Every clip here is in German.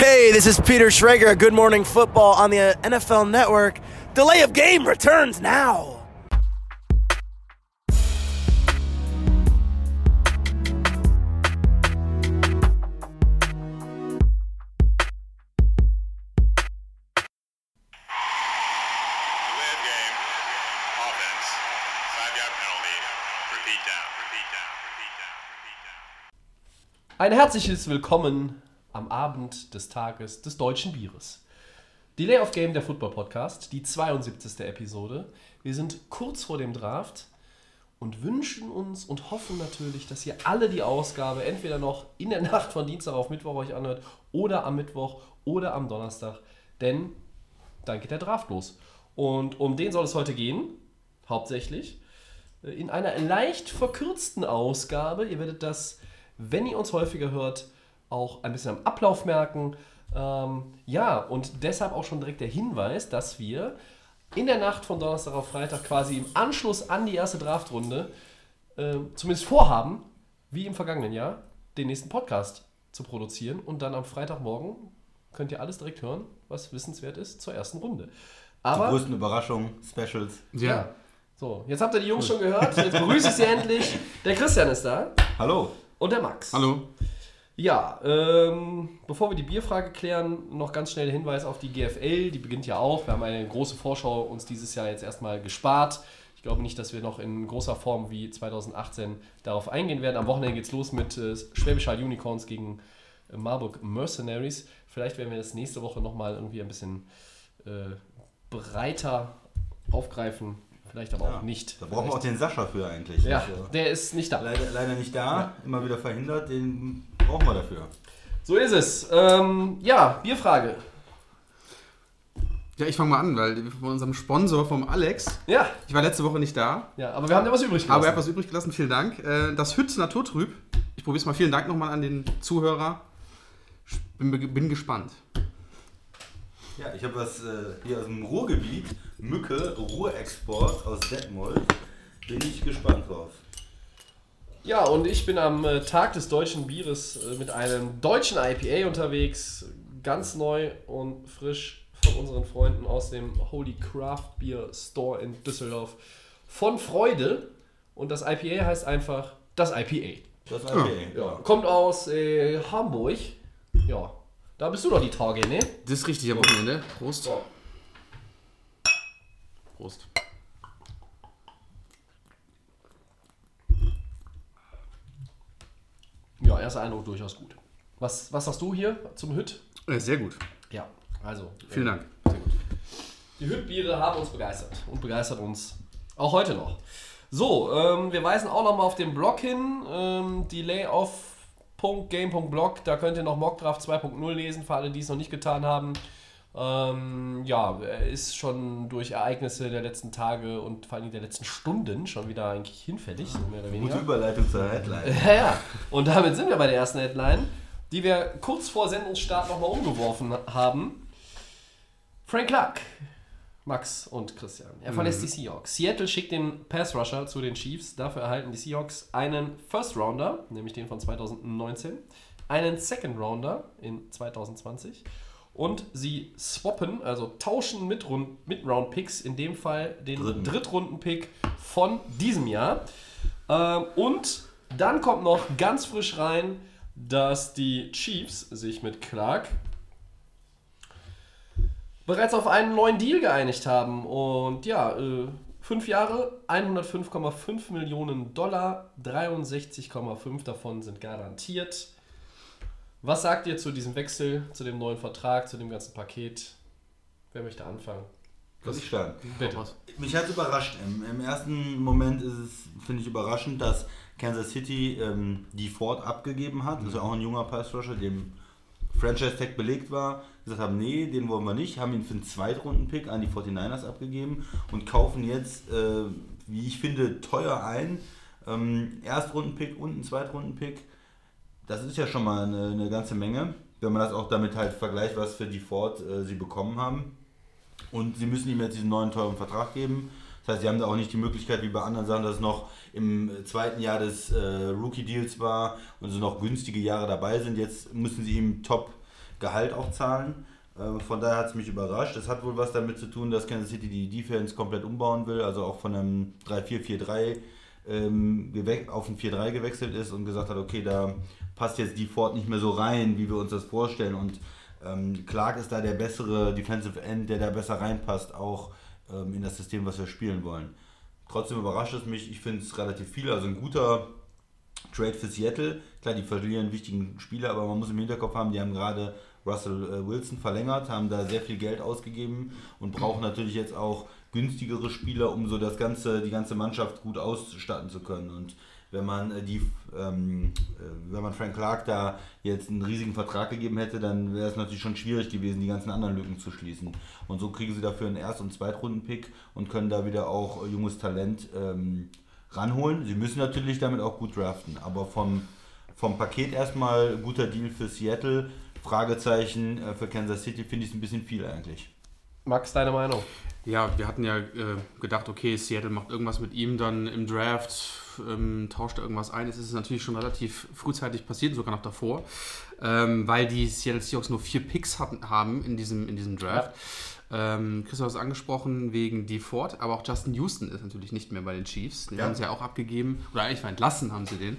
Hey, this is Peter Schrager. Good Morning Football on the NFL Network. Delay of game returns now. Delay of game. Offense. Five yard penalty. Repeat down. Repeat down. Repeat down. Repeat down. Ein herzliches Willkommen am Abend des Tages des deutschen Bieres. Delay of Game, der Football Podcast, die 72. Episode. Wir sind kurz vor dem Draft und wünschen uns und hoffen natürlich, dass ihr alle die Ausgabe entweder noch in der Nacht von Dienstag auf Mittwoch euch anhört oder am Mittwoch oder am Donnerstag, denn dann geht der Draft los. Und um den soll es heute gehen, hauptsächlich in einer leicht verkürzten Ausgabe. Ihr werdet das, wenn ihr uns häufiger hört, auch ein bisschen am Ablauf merken. Ähm, ja, und deshalb auch schon direkt der Hinweis, dass wir in der Nacht von Donnerstag auf Freitag quasi im Anschluss an die erste Draftrunde äh, zumindest vorhaben, wie im vergangenen Jahr, den nächsten Podcast zu produzieren. Und dann am Freitagmorgen könnt ihr alles direkt hören, was wissenswert ist zur ersten Runde. Die Aber größten Überraschungen, Specials. ja. So, jetzt habt ihr die Jungs schon gehört. Jetzt begrüße ich sie endlich. Der Christian ist da Hallo. und der Max. Hallo. Ja, ähm, bevor wir die Bierfrage klären, noch ganz schnell der Hinweis auf die GFL. Die beginnt ja auch. Wir haben eine große Vorschau uns dieses Jahr jetzt erstmal gespart. Ich glaube nicht, dass wir noch in großer Form wie 2018 darauf eingehen werden. Am Wochenende geht es los mit äh, Schwäbisch Hall Unicorns gegen äh, Marburg Mercenaries. Vielleicht werden wir das nächste Woche nochmal irgendwie ein bisschen äh, breiter aufgreifen. Vielleicht aber auch nicht. Da brauchen wir auch Vielleicht- den Sascha für eigentlich. Ja, Also, der ist nicht da. leider, leider nicht da, immer wieder verhindert, den brauchen wir dafür. So ist es. Ähm, ja, Bierfrage. Ja, ich fange mal an, weil von unserem Sponsor, vom Alex, Ja, ich war letzte Woche nicht da, ja, aber wir haben ja was übrig aber er gelassen. hat was übrig gelassen, vielen Dank. Äh, Das Hütz Naturtrüb, ich probiere es mal, vielen Dank nochmal an den Zuhörer. Ich Bin, bin gespannt. Ja, ich habe was äh, hier aus dem Ruhrgebiet, Mücke, Ruhrexport aus Detmold. Bin ich gespannt drauf. Ja, und ich bin am äh, Tag des deutschen Bieres äh, mit einem deutschen IPA unterwegs. Ganz neu und frisch von unseren Freunden aus dem Holy Craft Beer Store in Düsseldorf. Von Freude. Und das IPA heißt einfach das IPA. Das ist okay. Ja, kommt aus äh, Hamburg. Ja, da bist du doch die Tage, ne? Das ist richtig am Wochenende. Prost. Prost. Ja, erster Eindruck durchaus gut. Was, was sagst du hier zum Hüt? Äh, Sehr gut. Ja, also. Vielen Dank. Sehr gut. Die Hüttbiere haben uns begeistert und begeistert uns auch heute noch. So, ähm, wir weisen auch nochmal auf den Blog hin, ähm, die layoff.game.blog, da könnt ihr noch Mockdraft 2.0 lesen, für alle, die es noch nicht getan haben. Ähm, ja, er ist schon durch Ereignisse der letzten Tage und vor allem der letzten Stunden schon wieder eigentlich hinfällig, so mehr oder weniger. Gute Überleitung zur Headline. Ja, ja. Und damit sind wir bei der ersten Headline, die wir kurz vor Sendungsstart nochmal umgeworfen haben. Frank Clark, Max und Christian. Er verlässt die Seahawks. Seattle schickt den Pass Rusher zu den Chiefs. Dafür erhalten die Seahawks einen First Rounder, nämlich den von 2019, einen Second Rounder in 2020 und sie swappen, also tauschen mit, Rund- mit Round Picks, in dem Fall den Dritten. Drittrunden-Pick von diesem Jahr. Ähm, und dann kommt noch ganz frisch rein, dass die Chiefs sich mit Clark bereits auf einen neuen Deal geeinigt haben. Und ja, äh, fünf Jahre, 105,5 Millionen Dollar, 63,5 davon sind garantiert. Was sagt ihr zu diesem Wechsel, zu dem neuen Vertrag, zu dem ganzen Paket? Wer möchte anfangen? Kann ich starten. Bitte. Mich hat es überrascht. Im, Im ersten Moment ist es, finde ich, überraschend, dass Kansas City ähm, die Ford abgegeben hat. Das ist ja auch ein junger Pass-Rusher, dem Franchise-Tag belegt war. Gesagt haben, nee, den wollen wir nicht. Haben ihn für einen Zweitrunden-Pick an die 49ers abgegeben und kaufen jetzt, äh, wie ich finde, teuer ein. Ähm, Erstrunden-Pick und einen Zweitrunden-Pick. Das ist ja schon mal eine, eine ganze Menge, wenn man das auch damit halt vergleicht, was für die Ford äh, sie bekommen haben. Und sie müssen ihm jetzt diesen neuen teuren Vertrag geben. Das heißt, sie haben da auch nicht die Möglichkeit, wie bei anderen Sachen, dass es noch im zweiten Jahr des äh, Rookie-Deals war und so noch günstige Jahre dabei sind. Jetzt müssen sie ihm top Gehalt auch zahlen. Ähm, Von daher hat es mich überrascht. Es hat wohl was damit zu tun, dass Kansas City die Defense komplett umbauen will, also auch von einem 3-4-4-3 ähm, auf ein 4-3 gewechselt ist und gesagt hat, okay, da passt jetzt die Ford nicht mehr so rein, wie wir uns das vorstellen. Und ähm, Clark ist da der bessere Defensive End, der da besser reinpasst, auch ähm, in das System, was wir spielen wollen. Trotzdem überrascht es mich, ich finde es relativ viel, also ein guter Trade für Seattle. Klar, die verlieren wichtigen Spieler, aber man muss im Hinterkopf haben, die haben gerade Russell äh, Wilson verlängert, haben da sehr viel Geld ausgegeben und brauchen natürlich jetzt auch günstigere Spieler, um so das ganze, die ganze Mannschaft gut ausstatten zu können. Und wenn man äh, die, ähm, äh, wenn man Frank Clark da jetzt einen riesigen Vertrag gegeben hätte, dann wäre es natürlich schon schwierig gewesen, die ganzen anderen Lücken zu schließen. Und so kriegen sie dafür einen Erst- und Zweitrunden-Pick und können da wieder auch junges Talent ähm, ranholen. Sie müssen natürlich damit auch gut draften, aber vom, vom Paket erstmal guter Deal für Seattle. Fragezeichen äh, für Kansas City finde ich es ein bisschen viel eigentlich. Max, deine Meinung? Ja, wir hatten ja äh, gedacht, okay, Seattle macht irgendwas mit ihm dann im Draft, ähm, tauscht irgendwas ein. Es ist natürlich schon relativ frühzeitig passiert, sogar noch davor, ähm, weil die Seattle Seahawks nur vier Picks hatten, haben in diesem, in diesem Draft. Ähm, Chris hat es angesprochen wegen DeFord, aber auch Justin Houston ist natürlich nicht mehr bei den Chiefs. Den Ja. haben sie ja auch abgegeben, oder eigentlich mal entlassen haben sie den.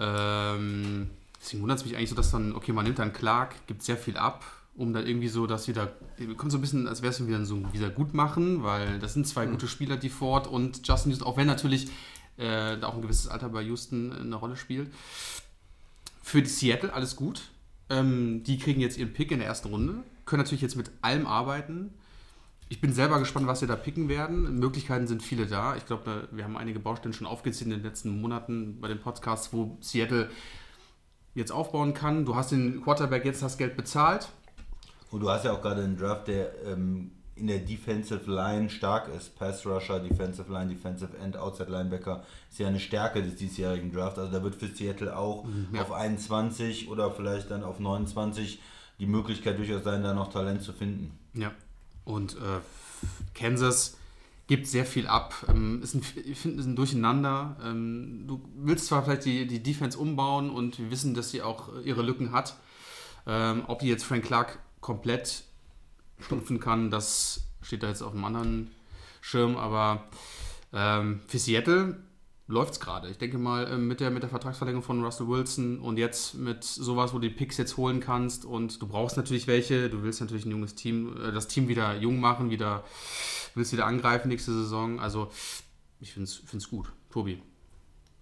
Ähm, deswegen wundert es mich eigentlich so, dass dann, okay, man nimmt dann Clark, gibt sehr viel ab, um dann irgendwie so das wieder, kommt so ein bisschen, als wäre es wieder so ein Wiedergutmachen, weil das sind zwei gute Spieler, die Ford und Justin Houston, auch wenn natürlich äh, da auch ein gewisses Alter bei Houston eine Rolle spielt. Für die Seattle alles gut. Ähm, die kriegen jetzt ihren Pick in der ersten Runde, können natürlich jetzt mit allem arbeiten. Ich bin selber gespannt, was sie da picken werden. Möglichkeiten sind viele da. Ich glaube, wir haben einige Baustellen schon aufgezählt in den letzten Monaten bei den Podcasts, wo Seattle jetzt aufbauen kann. Du hast den Quarterback jetzt das Geld bezahlt. Und du hast ja auch gerade einen Draft, der ähm, in der Defensive Line stark ist. Pass Rusher, Defensive Line, Defensive End, Outside Linebacker ist ja eine Stärke des diesjährigen Drafts. Also da wird für Seattle auch ja. auf 21 oder vielleicht dann auf 29 die Möglichkeit durchaus sein, da noch Talent zu finden. Ja. Und äh, Kansas gibt sehr viel ab. Ähm, ist ein, ich finde, ist ein Durcheinander. Ähm, du willst zwar vielleicht die, die Defense umbauen und wir wissen, dass sie auch ihre Lücken hat. Ähm, ob die jetzt Frank Clark komplett stupfen kann, das steht da jetzt auf einem anderen Schirm. Aber ähm, für Seattle läuft es gerade. Ich denke mal, ähm, mit der, mit der Vertragsverlängerung von Russell Wilson und jetzt mit sowas, wo du die Picks jetzt holen kannst und du brauchst natürlich welche, du willst natürlich ein junges Team, äh, das Team wieder jung machen, wieder, willst wieder angreifen nächste Saison. Also ich finde es gut. Tobi.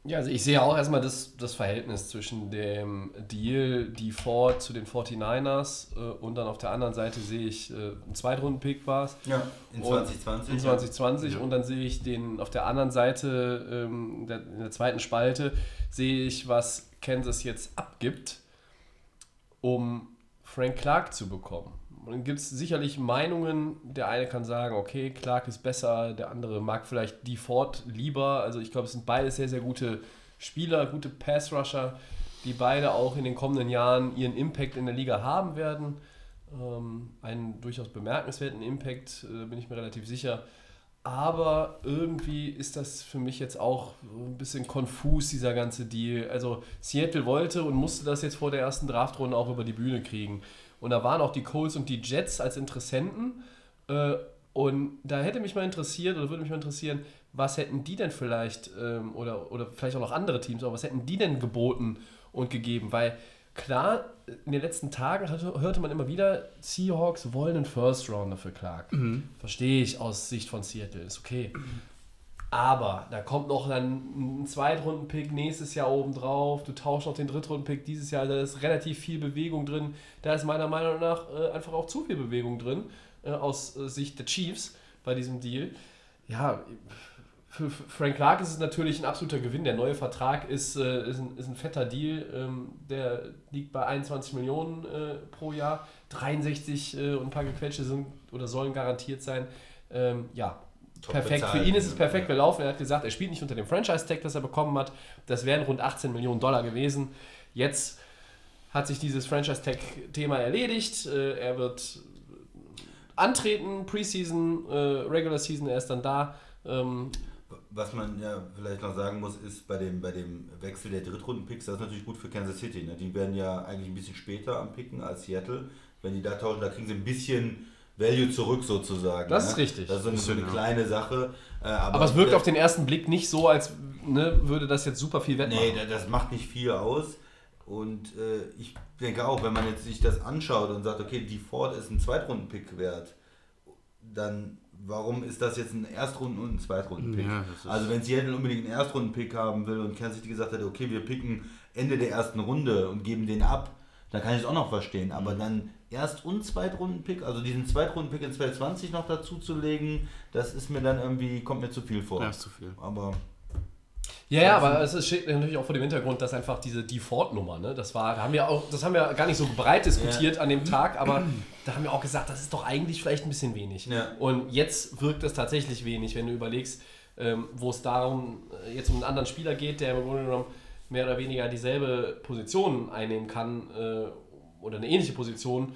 Ja, also ich sehe auch erstmal das, das Verhältnis zwischen dem Deal, die Ford zu den 49ers äh, und dann auf der anderen Seite sehe ich äh, einen Zweitrunden-Pick war es. Ja, in Und 2020. In 2020 und dann sehe ich den auf der anderen Seite, ähm, der, in der zweiten Spalte, sehe ich, was Kansas jetzt abgibt, um Frank Clark zu bekommen. Und dann gibt es sicherlich Meinungen, der eine kann sagen, okay, Clark ist besser, der andere mag vielleicht Ford lieber. Also ich glaube, es sind beide sehr, sehr gute Spieler, gute Pass-Rusher, die beide auch in den kommenden Jahren ihren Impact in der Liga haben werden. Ähm, einen durchaus bemerkenswerten Impact, äh, bin ich mir relativ sicher. Aber irgendwie ist das für mich jetzt auch ein bisschen konfus, dieser ganze Deal. Also Seattle wollte und musste das jetzt vor der ersten Draftrunde auch über die Bühne kriegen. Und da waren auch die Colts und die Jets als Interessenten. Äh, und da hätte mich mal interessiert, oder würde mich mal interessieren, was hätten die denn vielleicht, ähm, oder, oder vielleicht auch noch andere Teams, aber was hätten die denn geboten und gegeben? Weil klar, in den letzten Tagen hatte, hörte man immer wieder, Seahawks wollen einen First Rounder für Clark. Verstehe ich aus Sicht von Seattle, ist okay. Aber da kommt noch dann ein Zweitrunden-Pick nächstes Jahr oben drauf. Du tauschst noch den Drittrunden-Pick dieses Jahr. Da ist relativ viel Bewegung drin. Da ist meiner Meinung nach äh, einfach auch zu viel Bewegung drin äh, aus äh, Sicht der Chiefs bei diesem Deal. Ja, für Frank Clark ist es natürlich ein absoluter Gewinn. Der neue Vertrag ist, äh, ist, ein, ist ein fetter Deal. Ähm, der liegt bei 21 Millionen äh, pro Jahr. 63 äh, und ein paar gequetschte sind oder sollen garantiert sein. Ähm, ja, perfekt. Für ihn ist es perfekt Ja. gelaufen. Er hat gesagt, er spielt nicht unter dem Franchise-Tag, das er bekommen hat. Das wären rund 18 Millionen Dollar gewesen. Jetzt hat sich dieses Franchise-Tag-Thema erledigt. Äh, er wird antreten, Preseason, äh, Regular Season, er ist dann da. Ähm, Was man ja vielleicht noch sagen muss, ist bei dem, bei dem Wechsel der Drittrunden-Picks, das ist natürlich gut für Kansas City. Ne? Die werden ja eigentlich ein bisschen später am Picken als Seattle. wenn die da tauschen, da kriegen sie ein bisschen Value zurück sozusagen. Das ne? ist richtig. Das ist so eine, so eine kleine Sache. Äh, aber, Aber es wirkt auf den ersten Blick nicht so, als ne, würde das jetzt super viel wettmachen. Nee, da- das macht nicht viel aus. Und äh, ich denke auch, wenn man jetzt sich das anschaut und sagt, okay, die Ford ist ein Zweitrunden-Pick wert, dann warum ist das jetzt ein Erstrunden- und ein Zweitrunden-Pick? Ja, also wenn Seattle unbedingt einen Erstrunden-Pick haben will und Kansas City gesagt hat, okay, wir picken Ende der ersten Runde und geben den ab, dann kann ich es auch noch verstehen. Aber dann Erst- und Zweitrunden-Pick, also diesen Zweitrunden-Pick in 2020 noch dazu zu legen, das ist mir dann irgendwie, kommt mir zu viel vor. Ja, ist zu viel. Aber Ja, ja, aber es ist- steht natürlich auch vor dem Hintergrund, dass einfach diese Default-Nummer, ne, das war, da haben wir auch, das haben wir gar nicht so breit diskutiert an dem Tag, aber da haben wir auch gesagt, das ist doch eigentlich vielleicht ein bisschen wenig. Ja. Und jetzt wirkt es tatsächlich wenig, wenn du überlegst, ähm, wo es darum äh, jetzt um einen anderen Spieler geht, der im Grunde genommen mehr oder weniger dieselbe Position einnehmen kann äh, oder eine ähnliche Position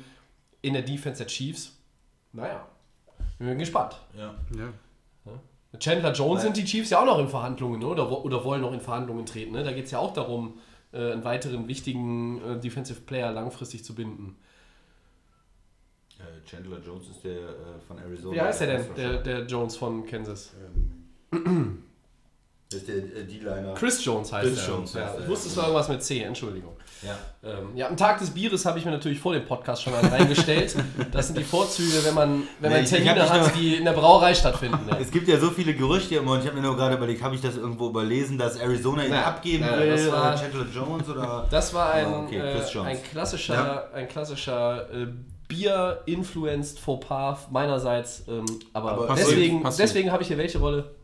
in der Defense der Chiefs. Naja, wir sind gespannt. ja. Ja. Mit Chandler Jones sind die Chiefs ja auch noch in Verhandlungen, ne? oder, oder wollen noch in Verhandlungen treten. Ne? Da geht es ja auch darum, äh, einen weiteren wichtigen äh, Defensive Player langfristig zu binden. Äh, Chandler Jones ist der äh, von Arizona. Wie heißt der denn, der, der Jones von Kansas? Das ist der äh, D-Liner. Chris Jones heißt Chris er. Jones ja, heißt er, ich wusste, es war irgendwas mit C, Entschuldigung. Ja. Ähm, ja, am Tag des Bieres habe ich mir natürlich vor dem Podcast schon mal reingestellt. Das sind die Vorzüge, wenn man, wenn man Nee, ich Termine hat, die in der Brauerei stattfinden. Ja. Es gibt ja so viele Gerüchte immer und ich habe mir nur gerade überlegt, habe ich das irgendwo überlesen, dass Arizona ihn Ja, abgeben ja, will das war- oder Chandler Jones oder. Das war ein, Ah, okay, Chris äh, Jones. ein klassischer, Ja. ein klassischer äh, Bier-influenced Fauxpas meinerseits. Ähm, aber, Aber deswegen, deswegen habe ich hier welche Rolle?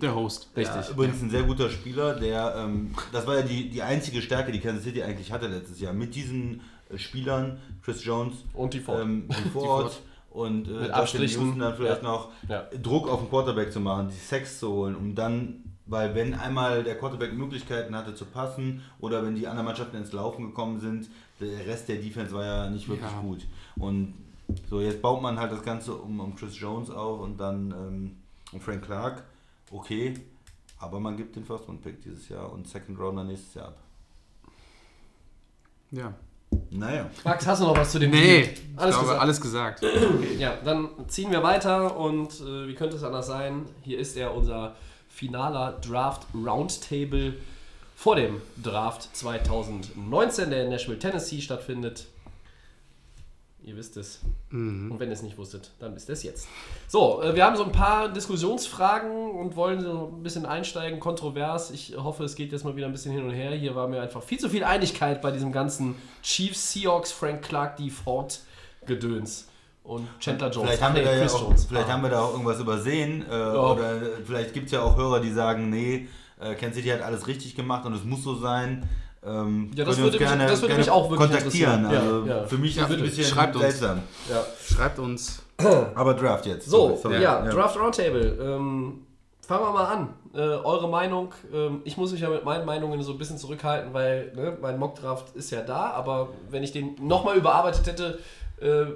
Der Host. Richtig. Ja, übrigens ein sehr guter Spieler, der, ähm, das war ja die, die einzige Stärke, die Kansas City eigentlich hatte letztes Jahr. Mit diesen äh, Spielern, Chris Jones Und die Ford. ähm, und Ford und äh, Mit Justin Abstrichen. Houston dann vielleicht Ja. noch Ja. Druck auf den Quarterback zu machen, die Sex zu holen, um dann, weil wenn einmal der Quarterback Möglichkeiten hatte zu passen oder wenn die anderen Mannschaften ins Laufen gekommen sind, der Rest der Defense war ja nicht wirklich Ja. gut. Und so, jetzt baut man halt das Ganze um, um Chris Jones auf und dann ähm, um Frank Clark. Okay, aber man gibt den First Round Pick dieses Jahr und Second Rounder nächstes Jahr ab. Ja. Naja. Max, hast du noch was zu dem Nee, ich Alles glaube, gesagt. alles gesagt. Ja, dann ziehen wir weiter und äh, wie könnte es anders sein? Hier ist er, unser finaler Draft Roundtable vor dem Draft 2019, der in Nashville, Tennessee stattfindet. Ihr wisst es. Und wenn ihr es nicht wusstet, dann wisst ihr es jetzt. So, äh, wir haben so ein paar Diskussionsfragen und wollen so ein bisschen einsteigen, kontrovers. Ich hoffe, es geht jetzt mal wieder ein bisschen hin und her. Hier war mir einfach viel zu viel Einigkeit bei diesem ganzen Chiefs, Seahawks, Frank Clark, Default Gedöns und Chandler Jones. Vielleicht, haben, wir da ja auch, Jones. vielleicht Ah. haben wir da auch irgendwas übersehen. Äh, Oder vielleicht gibt es ja auch Hörer, die sagen, nee, äh, Kansas City hat alles richtig gemacht und es muss so sein. Ähm, Ja, das würde mich- das würde mich auch wirklich kontaktieren. interessieren. Also Ja, ja. Für mich Ja, ist es ein bisschen Schreibt uns. seltsam. Ja. Schreibt uns. Aber Draft jetzt. So, sorry. ja, Draft Roundtable. Ähm, fangen wir mal an. Äh, eure Meinung. Ähm, ich muss mich ja mit meinen Meinungen so ein bisschen zurückhalten, weil ne, mein Mockdraft ist ja da, aber wenn ich den nochmal überarbeitet hätte, äh,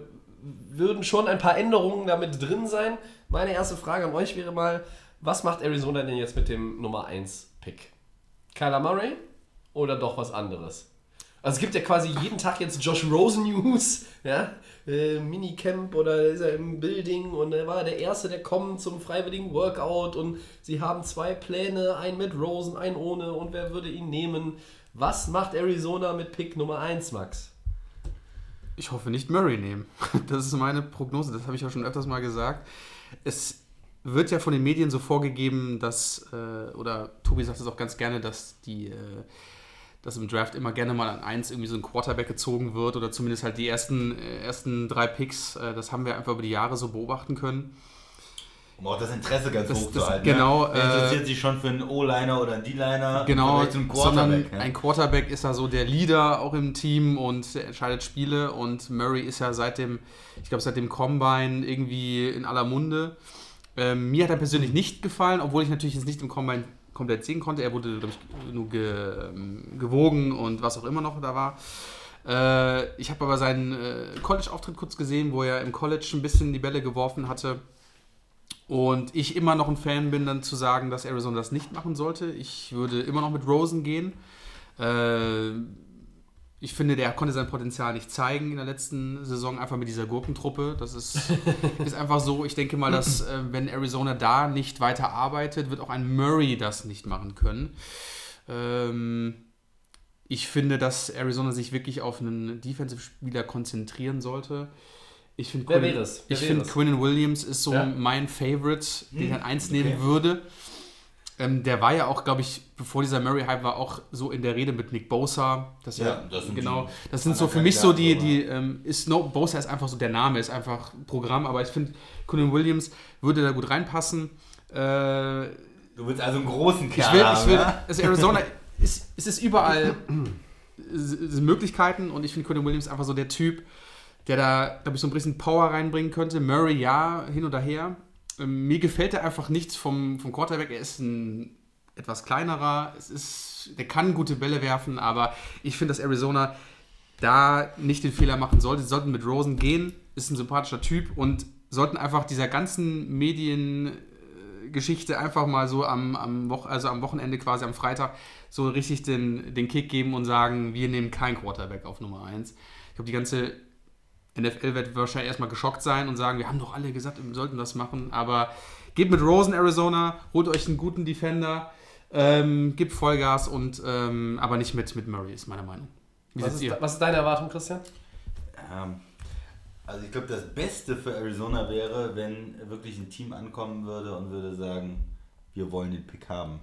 würden schon ein paar Änderungen damit drin sein. Meine erste Frage an euch wäre mal, was macht Arizona denn jetzt mit dem Nummer 1 Pick? Kyler Murray oder doch was anderes? Also es gibt ja quasi jeden Tag jetzt Josh Rosen News, ja, äh, Minicamp oder ist er im Building und er war der Erste, der kommt zum freiwilligen Workout und sie haben zwei Pläne, einen mit Rosen, einen ohne und wer würde ihn nehmen? Was macht Arizona mit Pick Nummer 1, Max? Ich hoffe nicht Murray nehmen. Das ist meine Prognose, das habe ich ja schon öfters mal gesagt. Es wird ja von den Medien so vorgegeben, dass, äh, oder Tobi sagt es auch ganz gerne, dass die, äh, dass im Draft immer gerne mal an eins irgendwie so ein Quarterback gezogen wird oder zumindest halt die ersten, äh, ersten drei Picks. Äh, das haben wir einfach über die Jahre so beobachten können. Um auch das Interesse ganz Das- hoch das- zu halten. genau, Ne? Wer äh, interessiert sich schon für einen O-Liner oder einen D-Liner? Genau, Vielleicht einen sondern Quarterback. ja. ein Quarterback ist ja so der Leader auch im Team und entscheidet Spiele und Murray ist ja seit dem, ich glaube seit dem Combine irgendwie in aller Munde. Ähm, mir hat er persönlich nicht gefallen, obwohl ich natürlich jetzt nicht im Combine komplett sehen konnte. Er wurde, glaube ich, nur ge, ähm, gewogen und was auch immer noch da war. Äh, ich habe aber seinen äh, College-Auftritt kurz gesehen, wo er im College ein bisschen die Bälle geworfen hatte. Und ich immer noch ein Fan bin, dann zu sagen, dass Arizona das nicht machen sollte. Ich würde immer noch mit Rosen gehen. Äh, Ich finde, der konnte sein Potenzial nicht zeigen in der letzten Saison, einfach mit dieser Gurkentruppe. Das ist, ist einfach so. Ich denke mal, dass äh, wenn Arizona da nicht weiter arbeitet, wird auch ein Murray das nicht machen können. Ähm, ich finde, dass Arizona sich wirklich auf einen Defensive-Spieler konzentrieren sollte. Ich finde, Quinn- es? Quinnen Williams ist so Ja. mein Favorite, den ich an eins okay. nehmen würde. Ähm, der war ja auch, glaube ich, bevor dieser Murray-Hype war, auch so in der Rede mit Nick Bosa. Das Ja, ja, das sind genau. Das sind so für mich so die, die ähm, ist no, Bosa ist einfach so der Name, ist einfach Programm, aber ich finde, Quinnen Williams würde da gut reinpassen. Äh, Du willst also einen großen ich Kerl will, haben, ich will, also Arizona ist, es ist überall Möglichkeiten und ich finde Quentin Williams einfach so der Typ, der da, glaube ich, so ein bisschen Power reinbringen könnte. Murray, ja, hin oder her. Ähm, mir gefällt er einfach nichts vom, vom Quarterback. Er ist ein etwas kleinerer. Es ist, der kann gute Bälle werfen, aber ich finde, dass Arizona da nicht den Fehler machen sollte. Sie sollten mit Rosen gehen, ist ein sympathischer Typ und sollten einfach dieser ganzen Mediengeschichte einfach mal so am, am, Woch also am Wochenende, quasi am Freitag, so richtig den, den Kick geben und sagen, wir nehmen kein Quarterback auf Nummer 1. Ich glaube, die ganze NFL wird wahrscheinlich erstmal geschockt sein und sagen, wir haben doch alle gesagt, wir sollten das machen, aber geht mit Rosen Arizona, holt euch einen guten Defender, ähm, gibt Vollgas und ähm, aber nicht mit, mit Murray, ist meine Meinung. Wie Was ist, ihr? was ist deine Erwartung, Christian? Ähm, also ich glaube, das Beste für Arizona wäre, wenn wirklich ein Team ankommen würde und würde sagen, wir wollen den Pick haben.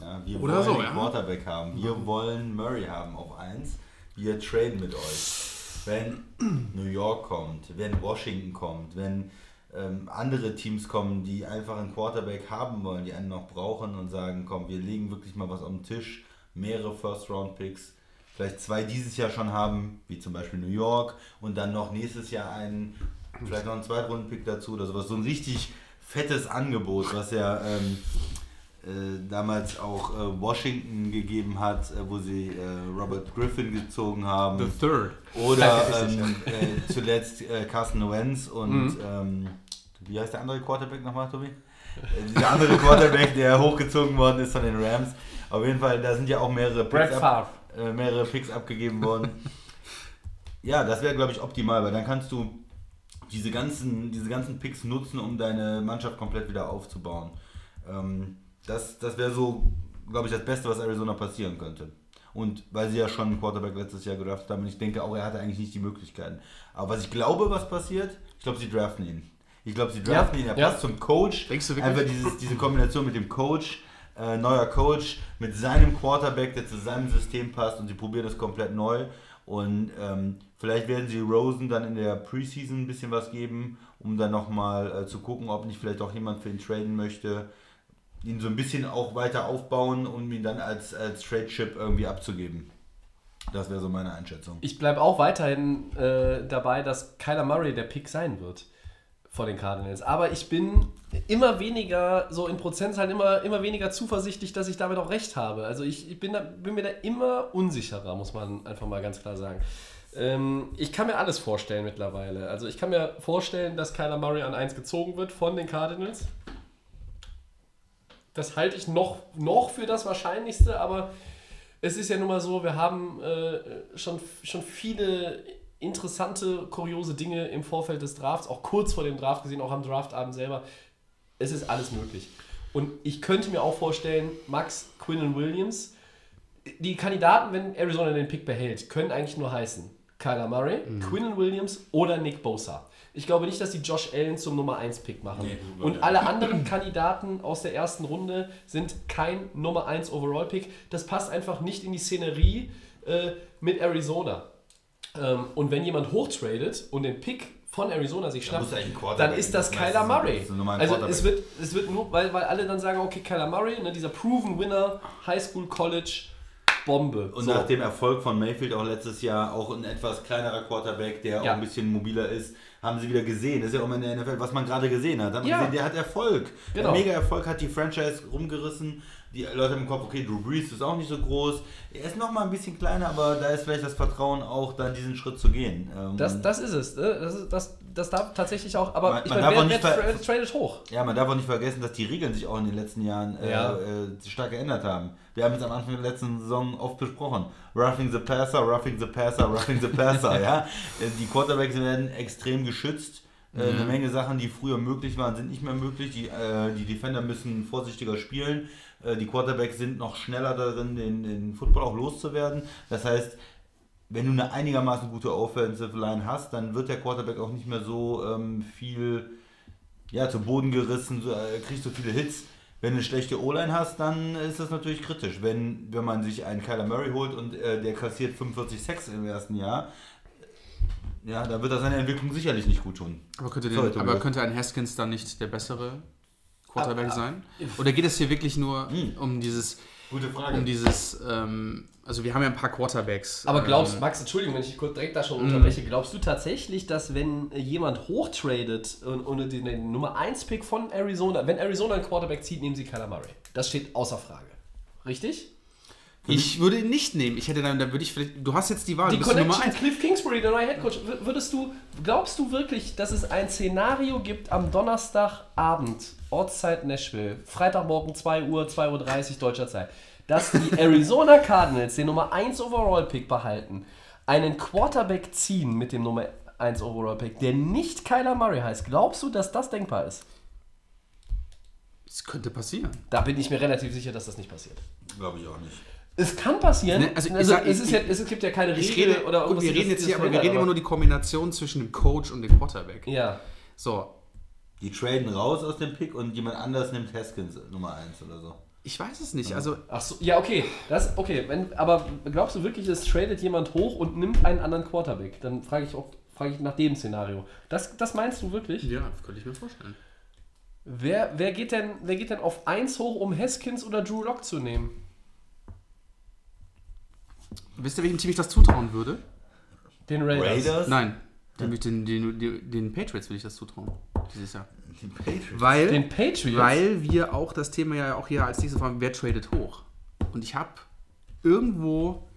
Ja, wir Oder wollen so, den ja. Quarterback haben. Wir wollen Murray haben auf 1. Wir traden mit euch. Wenn New York kommt, wenn Washington kommt, wenn ähm, andere Teams kommen, die einfach einen Quarterback haben wollen, die einen noch brauchen und sagen, komm, wir legen wirklich mal was auf den Tisch, mehrere First-Round-Picks, vielleicht zwei dieses Jahr schon haben, wie zum Beispiel New York, und dann noch nächstes Jahr einen, vielleicht noch einen Zweitrunden-Pick dazu oder sowas. So ein richtig fettes Angebot, was ja ähm, äh, damals auch äh, Washington gegeben hat, äh, wo sie äh, Robert Griffin gezogen haben. The Third. Oder ähm, äh, zuletzt äh, Carson Wentz und ähm, wie heißt der andere Quarterback nochmal, Tobi? Äh, der andere Quarterback, der hochgezogen worden ist von den Rams. Auf jeden Fall, da sind ja auch mehrere Picks, äh, mehrere Picks abgegeben worden. ja, das wäre, glaube ich, optimal, weil dann kannst du diese ganzen, diese ganzen Picks nutzen, um deine Mannschaft komplett wieder aufzubauen. Ähm, das das wäre so, glaube ich, das Beste, was Arizona passieren könnte. Und weil sie ja schon einen Quarterback letztes Jahr gedraftet haben, und ich denke auch, er hatte eigentlich nicht die Möglichkeiten. Aber was ich glaube, was passiert, ich glaube, sie draften ihn. Ich glaube, sie draften Ja, ihn, er ja. passt zum Coach. Denkst du wirklich? Einfach dieses, diese Kombination mit dem Coach, äh, neuer Coach, mit seinem Quarterback, der zu seinem System passt und sie probieren das komplett neu. Und ähm, vielleicht werden sie Rosen dann in der Preseason ein bisschen was geben, um dann nochmal äh, zu gucken, ob nicht vielleicht auch jemand für ihn traden möchte. Ihn so ein bisschen auch weiter aufbauen, um ihn dann als, als Trade-Chip irgendwie abzugeben. Das wäre so meine Einschätzung. Ich bleibe auch weiterhin äh, dabei, dass Kyler Murray der Pick sein wird vor den Cardinals. Aber ich bin immer weniger, so in Prozentzahlen, immer, immer weniger zuversichtlich, dass ich damit auch recht habe. Also ich, ich bin, da, bin mir da immer unsicherer, muss man einfach mal ganz klar sagen. Ähm, ich kann mir alles vorstellen mittlerweile. Also ich kann mir vorstellen, dass Kyler Murray an 1 gezogen wird von den Cardinals. Das halte ich noch, noch für das Wahrscheinlichste, aber es ist ja nun mal so, wir haben äh, schon, schon viele interessante, kuriose Dinge im Vorfeld des Drafts, auch kurz vor dem Draft gesehen, auch am Draftabend selber. Es ist alles möglich. Und ich könnte mir auch vorstellen, Max, Quinn und Williams, die Kandidaten, wenn Arizona den Pick behält, können eigentlich nur heißen Kyler Murray, Quinn Williams oder Nick Bosa. Ich glaube nicht, dass die Josh Allen zum Nummer 1 Pick machen. Nee, und alle anderen Kandidaten aus der ersten Runde sind kein Nummer 1 Overall Pick. Das passt einfach nicht in die Szenerie äh, mit Arizona. Ähm, und wenn jemand hochtradet und den Pick von Arizona sich schnappt, dann ist das. Kyler Murray. Also es wird, es wird nur, weil, weil alle dann sagen, okay, Kyler Murray, ne, dieser Proven Winner, High School, College, Bombe. Und So. nach dem Erfolg von Mayfield auch letztes Jahr, auch ein etwas kleinerer Quarterback, der Ja. auch ein bisschen mobiler ist, haben sie wieder gesehen. Das ist ja auch in der NFL, was man gerade gesehen hat. Man Ja. gesehen, der hat Erfolg. Genau. Der Mega Erfolg hat die Franchise rumgerissen. Die Leute haben im Kopf, okay, Drew Brees ist auch nicht so groß. Er ist noch mal ein bisschen kleiner, aber da ist vielleicht das Vertrauen auch, dann diesen Schritt zu gehen. Ähm, Das, das ist es. ne? Das, ist, das, das darf tatsächlich auch. Aber Man- ich man meine, darf wer, nicht wer tradet hoch? Ja, man darf auch nicht vergessen, dass die Regeln sich auch in den letzten Jahren äh, Ja. äh, stark geändert haben. Wir haben es am Anfang der letzten Saison oft besprochen. Roughing the Passer, Roughing the Passer, Roughing the Passer. ja? Äh, Die Quarterbacks werden extrem geschützt. Äh, Eine Menge Sachen, die früher möglich waren, sind nicht mehr möglich. Die, äh, die Defender müssen vorsichtiger spielen. Äh, die Quarterbacks sind noch schneller darin, den, den Football auch loszuwerden. Das heißt, wenn du eine einigermaßen gute Offensive Line hast, dann wird der Quarterback auch nicht mehr so ähm, viel ja, zu Boden gerissen, so, äh, kriegst du viele Hits. Wenn du eine schlechte O-Line hast, dann ist das natürlich kritisch. Wenn, wenn man sich einen Kyler Murray holt und äh, der kassiert 45 Sacks im ersten Jahr, ja, dann wird das seine Entwicklung sicherlich nicht gut tun. Aber könnte, den, Tobias. aber könnte ein Haskins dann nicht der bessere Quarterback Aber- sein? Oder geht es hier wirklich nur Hm. um dieses, Gute Frage. um dieses, ähm, also wir haben ja ein paar Quarterbacks. Aber glaubst, ähm, Max, Entschuldigung, wenn ich dich kurz direkt da schon unterbreche, glaubst du tatsächlich, dass wenn jemand hochtradet und, und den, den Nummer 1 Pick von Arizona, wenn Arizona einen Quarterback zieht, nehmen sie Kyler Murray. Das steht außer Frage. Richtig? Ich würde ihn nicht nehmen. Ich hätte dann, da würde ich vielleicht, du hast jetzt die Wahl, Die du bist Nummer Connection, eins. Cliff Kingsbury, der neue Headcoach, würdest du, glaubst du wirklich, dass es ein Szenario gibt am Donnerstagabend, Ortszeit Nashville, Freitagmorgen 2 Uhr, 2.30 Uhr deutscher Zeit, dass die Arizona Cardinals den Nummer 1 Overall Pick behalten, einen Quarterback ziehen mit dem Nummer 1 Overall Pick, der nicht Kyler Murray heißt? Glaubst du, dass das denkbar ist? Das könnte passieren. Da bin ich mir relativ sicher, dass das nicht passiert. Glaube ich auch nicht. Es kann passieren. Ne, also Also, sag- es, ist ich- ja, es gibt ja keine Regel rede, oder gut, wir reden das- jetzt hier, das aber wir reden immer nur die Kombination zwischen dem Coach und dem Quarterback. Ja. So, Die traden raus aus dem Pick und jemand anders nimmt Haskins Nummer 1 oder so. ich weiß es nicht. Also Ach so, ja, okay. Das, okay, wenn, aber glaubst du wirklich, es tradet jemand hoch und nimmt einen anderen Quarterback? Dann frage ich auch frage ich nach dem Szenario. Das, das meinst du wirklich? ja, könnte ich mir vorstellen. Wer, wer, geht denn, wer geht denn auf 1 hoch, um Haskins oder Drew Lock zu nehmen? Wisst ihr, welchem Team ich das zutrauen würde? Den Raiders. Raiders? Nein, den, den, den, den, den Patriots würde ich das zutrauen. Dieses Jahr. Die Patriots. Weil, Den Patriots? weil wir auch das Thema ja auch hier als nächstes haben, wer tradet hoch? Und ich habe irgendwo,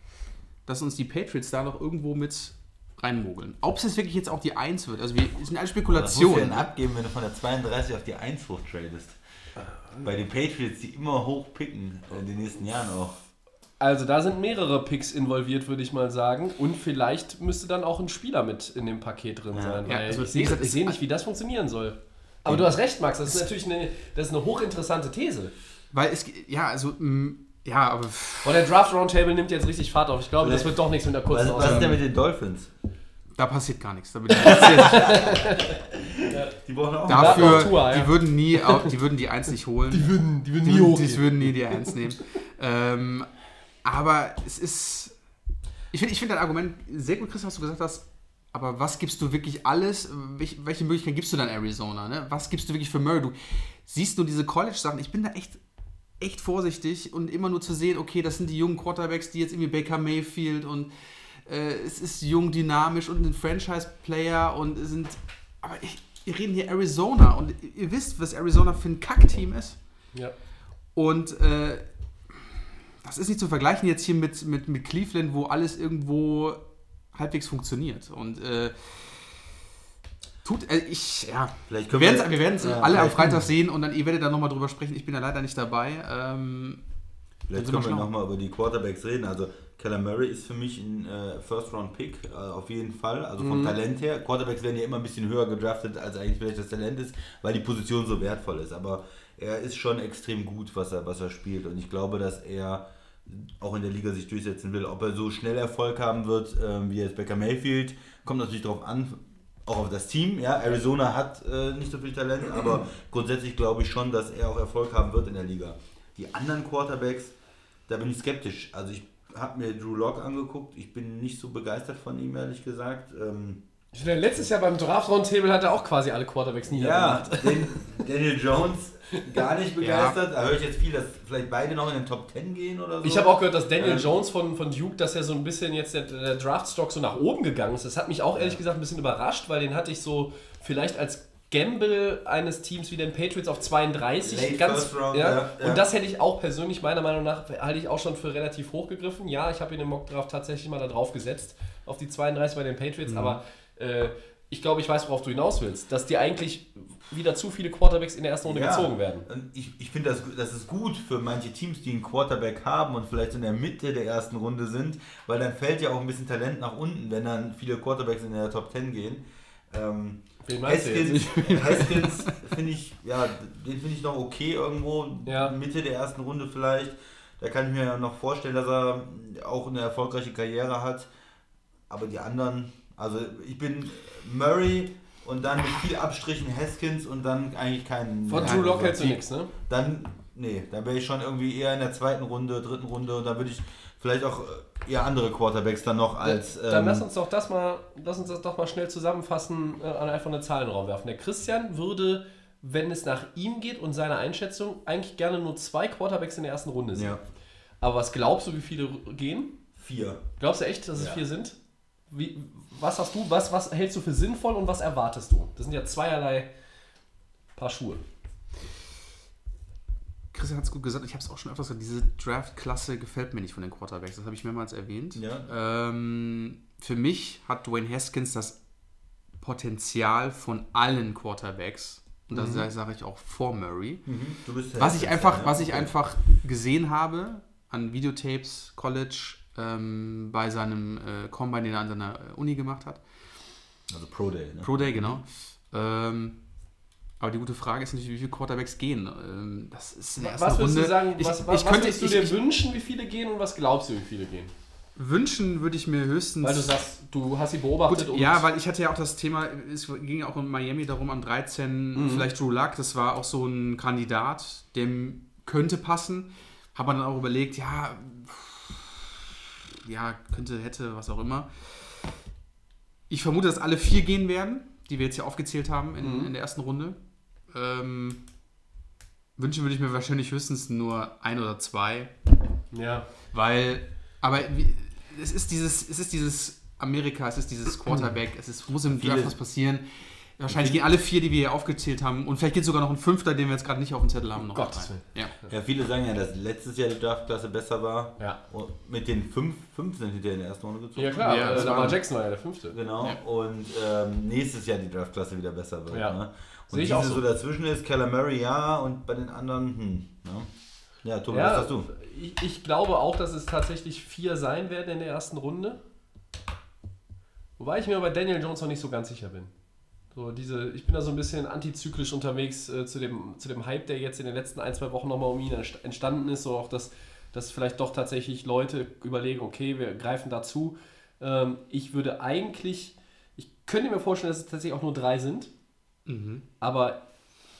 dass uns die Patriots da noch irgendwo mit reinmogeln. Ob es jetzt wirklich jetzt auch die 1 wird, also wir, es sind alle Was musst du Spekulationen. denn abgeben, wenn du von der 32 auf die 1 hoch tradest? Bei den Patriots, die immer hoch picken, in den nächsten Jahren auch. Also da sind mehrere Picks involviert, würde ich mal sagen. Und vielleicht müsste dann auch ein Spieler mit in dem Paket drin Ja. sein. Ja, Weil also ich sehe sehe nicht, wie das funktionieren soll. Aber du hast recht, Max. Das ist natürlich eine, das ist eine hochinteressante These. Weil es, ja, also, mh, ja, aber Boah, der Draft Roundtable nimmt jetzt richtig Fahrt auf. Ich glaube, das wird doch nichts mit der kurzen Was, was ist denn mit den Dolphins? da passiert gar nichts. Da. Die brauchen auch Dafür, Tour, ja. die würden nie, au- die würden die 1 nicht holen. Die würden, die würden nie die, hochgehen. die würden nie die 1 nehmen. ähm, aber es ist, ich finde ich find dein Argument sehr gut, Chris, was du gesagt hast. Aber was gibst du wirklich alles? Welche, welche Möglichkeit gibst du dann Arizona? Ne? Was gibst du wirklich für Murray? Du siehst nur diese College-Sachen. Ich bin da echt, echt vorsichtig und immer nur zu sehen, okay, das sind die jungen Quarterbacks, die jetzt irgendwie Baker Mayfield und äh, es ist jung, dynamisch und ein Franchise-Player und sind. Aber ich, wir reden hier Arizona und ihr wisst, was Arizona für ein Kackteam ist. Ja. Und äh, das ist nicht zu vergleichen jetzt hier mit, mit, mit Cleveland, wo alles irgendwo halbwegs funktioniert. Und äh, tut, äh, ich, ja, Vielleicht wir können werden es wir Ja, alle am Freitag sehen und dann ihr werdet da nochmal drüber sprechen. Ich bin da leider nicht dabei. Ähm, Vielleicht wir können wir nochmal über die Quarterbacks reden. Also Keller Murray ist für mich ein äh, First-Round-Pick, äh, auf jeden Fall. Also vom Talent her. Quarterbacks werden ja immer ein bisschen höher gedraftet, als eigentlich vielleicht das Talent ist, weil die Position so wertvoll ist. Aber er ist schon extrem gut, was er, was er spielt. Und ich glaube, dass er auch in der Liga sich durchsetzen will. Ob er so schnell Erfolg haben wird, ähm, wie jetzt Becker Mayfield, kommt natürlich darauf an, auch auf das Team. Ja, Arizona hat äh, nicht so viel Talent, aber grundsätzlich glaube ich schon, dass er auch Erfolg haben wird in der Liga. Die anderen Quarterbacks, da bin ich skeptisch. Also ich habe mir Drew Lock angeguckt, ich bin nicht so begeistert von ihm, ehrlich gesagt. Ähm, Ich finde, letztes Jahr beim Draft Roundtable hat er auch quasi alle Quarterbacks ja, niedergemacht. den, Daniel Jones gar nicht begeistert. Da höre ich jetzt viel, dass vielleicht beide noch in den Top 10 gehen oder so. Ich habe auch gehört, dass Daniel Ähm, Jones von, von Duke, dass er so ein bisschen jetzt der, der Draftstock so nach oben gegangen ist. Das hat mich auch ehrlich gesagt ein bisschen überrascht, weil den hatte ich so vielleicht als Gamble eines Teams wie den Patriots auf 32. Late ganz, round, ja, ja, ja. Und das hätte ich auch persönlich, meiner Meinung nach, halte ich auch schon für relativ hoch gegriffen. Ja, ich habe in dem Mockdraft tatsächlich mal da drauf gesetzt, auf die 32 bei den Patriots, Mhm. aber äh, ich glaube, ich weiß, worauf du hinaus willst. Dass dir eigentlich wieder zu viele Quarterbacks in der ersten Runde Ja. gezogen werden. Ich, ich finde, das, das ist gut für manche Teams, die einen Quarterback haben und vielleicht in der Mitte der ersten Runde sind, weil dann fällt ja auch ein bisschen Talent nach unten, wenn dann viele Quarterbacks in der Top 10 gehen. Ähm, Wen meinst Haskins, Haskins finde ich, ja, den finde ich noch okay irgendwo, Ja. Mitte der ersten Runde vielleicht. Da kann ich mir ja noch vorstellen, dass er auch eine erfolgreiche Karriere hat. Aber die anderen, also ich bin Murray und dann mit viel Abstrichen Haskins und dann eigentlich keinen. Von Drew Lock hältst du nichts, ne? Dann, nee, dann wäre ich schon irgendwie eher in der zweiten Runde, dritten Runde und da würde ich vielleicht auch eher andere Quarterbacks dann noch als. Dann ähm, lass uns doch das mal, lass uns das doch mal schnell zusammenfassen, äh, an einfach eine Zahl in den Raum werfen. Der Christian würde, wenn es nach ihm geht und seiner Einschätzung, eigentlich gerne nur zwei Quarterbacks in der ersten Runde sehen. Ja, Aber was glaubst du, wie viele gehen? vier. Glaubst du echt, dass es Ja. vier sind? Wie, was hast du, was, was hältst du für sinnvoll und was erwartest du? Das sind ja zweierlei Paar Schuhe. Christian hat es gut gesagt, ich habe es auch schon öfters gesagt, diese Draft-Klasse gefällt mir nicht von den Quarterbacks, das habe ich mehrmals erwähnt. Ja. Ähm, für mich hat Dwayne Haskins das Potenzial von allen Quarterbacks, und das sage ich auch vor Murray, bist was ich einfach, ja, was ich okay. einfach gesehen habe an Videotapes, College, ähm, bei seinem äh, Combine, den er an seiner äh, Uni gemacht hat. Also Pro Day, ne? Pro Day, genau. Ähm, aber die gute Frage ist natürlich, wie viele Quarterbacks gehen. Ähm, das ist in der ersten Was würdest Runde. du sagen, ich, was, was, ich könnte, was würdest du ich, dir wünschen, wie viele gehen und was glaubst du, wie viele gehen? wünschen würde ich mir höchstens. Weil du sagst, du hast sie beobachtet Gut, und ja, weil ich hatte ja auch das Thema, es ging ja auch in Miami darum, am 13 Mhm. vielleicht Drew Luck, das war auch so ein Kandidat, dem könnte passen. Habe man dann auch überlegt, ja, ja, könnte, hätte, was auch immer. Ich vermute, dass alle vier gehen werden, die wir jetzt hier aufgezählt haben in, Mhm. in der ersten Runde. Ähm, wünschen würde ich mir wahrscheinlich höchstens nur ein oder zwei. ja. Weil, aber wie, es ist dieses, es ist dieses Amerika, es ist dieses Quarterback, es ist, muss im Draft was passieren. Wahrscheinlich gehen alle vier, die wir hier aufgezählt haben, und vielleicht geht sogar noch ein fünfter, den wir jetzt gerade nicht auf dem Zettel haben, noch Gottes rein. Ja. Ja, viele sagen ja, dass letztes Jahr die Draftklasse besser war. Ja. Und mit den fünf, fünf sind hinterher in der ersten Runde gezogen. Ja klar, Ja, äh, das Lamar Jackson war ja der fünfte. Genau. Ja. Und ähm, nächstes Jahr die Draftklasse wieder besser wird. Ja. Ne? Und Sehe ich diese auch so. so. dazwischen ist Keller Murray ja und bei den anderen, hm. Ne? Ja, Tobi, was sagst du? ich, ich glaube auch, dass es tatsächlich vier sein werden in der ersten Runde. Wobei ich mir bei Daniel Jones noch nicht so ganz sicher bin. So diese, ich bin da so ein bisschen antizyklisch unterwegs äh, zu, dem, zu dem Hype, der jetzt in den letzten ein, zwei Wochen nochmal um ihn entst- entstanden ist. So auch, dass, dass vielleicht doch tatsächlich Leute überlegen, okay, wir greifen dazu. Ähm, ich würde eigentlich, ich könnte mir vorstellen, dass es tatsächlich auch nur drei sind. Aber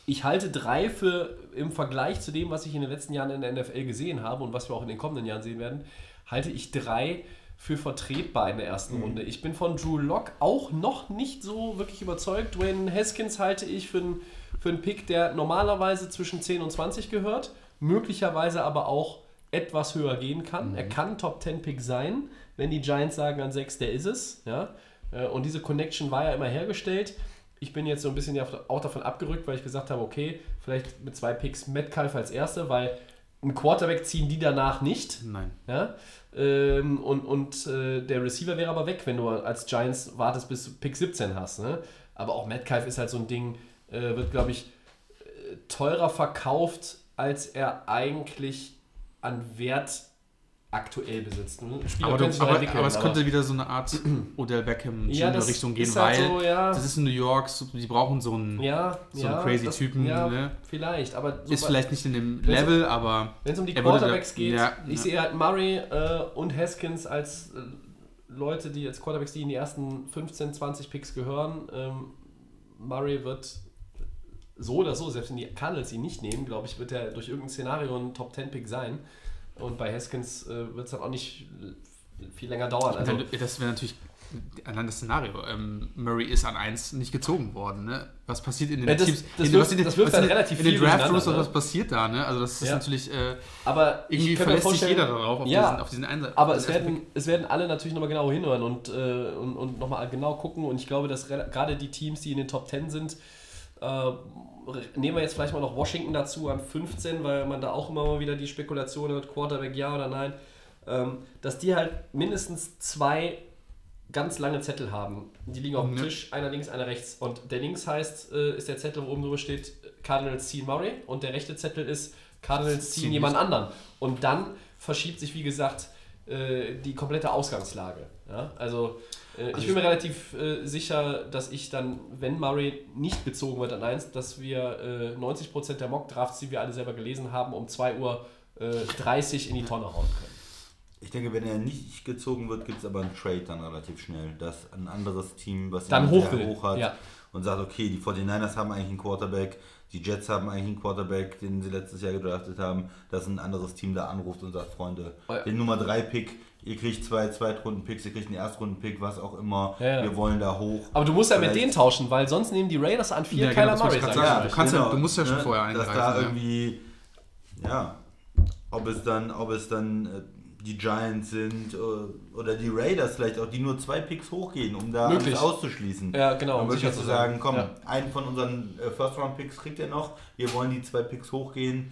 ich halte drei für im Vergleich zu dem, was ich in den letzten Jahren in der NFL gesehen habe und was wir auch in den kommenden Jahren sehen werden, halte ich drei für vertretbar in der ersten Runde. Ich bin von Drew Lock auch noch nicht so wirklich überzeugt. Dwayne Haskins halte ich für einen für einen Pick, der normalerweise zwischen 10 und 20 gehört, möglicherweise aber auch etwas höher gehen kann. Er kann Top 10 Pick sein, wenn die Giants sagen an 6, der ist es. Ja? Äh, Und diese Connection war ja immer hergestellt. Ich bin jetzt so ein bisschen auch davon abgerückt, weil ich gesagt habe, okay, vielleicht mit zwei Picks Metcalf als Erste, weil ein Quarterback ziehen die danach nicht. Nein. Ja? Ähm, und und äh, der Receiver wäre aber weg, wenn du als Giants wartest, bis du Pick 17 hast. Ne? Aber auch Metcalf ist halt so ein Ding, äh, wird, glaube ich, äh, teurer verkauft, als er eigentlich an Wert aktuell besitzt. Ne? Aber, du, aber, aber es könnte wieder so eine Art Odell Beckham Ja, das Richtung gehen, halt weil so, ja. das ist in New York, die brauchen so einen, ja, so einen crazy das- Typen, Ja, ne? vielleicht, aber so ist vielleicht nicht in dem Wenn's- Level, aber Wenn es um die Er würde Quarterbacks da- geht, ich sehe halt Murray äh, und Haskins als äh, Leute, die als Quarterbacks, die in die ersten 15, 20 Picks gehören. Ähm, Murray wird so oder so, selbst wenn die Cardinals ihn nicht nehmen, glaube ich, wird er durch irgendein Szenario ein Top 10 Pick sein. Und bei Haskins äh, wird es dann auch nicht viel länger dauern. Also, das wäre natürlich allein das Szenario. Ähm, Murray ist an 1 nicht gezogen worden. Ne? Was passiert in den Ja, das- Teams? das in, wirft- was in den, das wirft was in dann den- relativ in den Draft Roosters, ne? was passiert da? Ne? Also das ist Ja. natürlich äh, aber irgendwie verlässt sich jeder darauf auf Ja, diesen, auf diesen Einsatz. Aber es werden, es werden alle natürlich nochmal genau hinhören und, äh, und, und nochmal genau gucken. Und ich glaube, dass gerade die Teams, die in den Top 10 sind, Äh, nehmen wir jetzt vielleicht mal noch Washington dazu an 15, weil man da auch immer mal wieder die Spekulation hat, Quarterback ja oder nein, ähm, dass die halt mindestens zwei ganz lange Zettel haben. Die liegen auf dem Ja. Tisch, einer links, einer rechts. Und der links heißt, äh, ist der Zettel, wo oben drüber steht, Cardinals ziehen Murray. Und der rechte Zettel ist, Cardinals ziehen jemand anderen. Und dann verschiebt sich, wie gesagt, äh, die komplette Ausgangslage. Ja? Also, äh, ich bin mir relativ äh, sicher, dass ich dann, wenn Murray nicht gezogen wird an 1, dass wir äh, 90% der Mock-Drafts, die wir alle selber gelesen haben, um 2 Uhr äh, 30 in die Tonne hauen können. Ich denke, wenn er nicht gezogen wird, gibt es aber einen Trade dann relativ schnell, dass ein anderes Team, was Dann hoch will, hoch hat ja. und sagt, okay, die 49ers haben eigentlich einen Quarterback, die Jets haben eigentlich einen Quarterback, den sie letztes Jahr gedraftet haben, dass ein anderes Team da anruft und sagt, Freunde, Oh den Nummer 3 Pick, ihr kriegt zwei Zweitrunden-Picks, ihr kriegt einen Erstrunden-Pick, was auch immer, Ja, ja. wir wollen da hoch. Aber du musst ja mit denen tauschen, weil sonst nehmen die Raiders an 4 Ja, genau, Kyler wollte Murray. mal. Du kannst ja- du musst ja schon vorher Dass da eingreifen, ja. irgendwie, ja, ob es dann, ob es dann äh, die Giants sind äh, oder die Raiders vielleicht auch, die nur zwei Picks hochgehen, um da Möglich. alles auszuschließen. Ja, genau, um Um sicher zu sagen, komm, Ja. einen von unseren äh, First-Round-Picks kriegt ihr noch, wir wollen die zwei Picks hochgehen,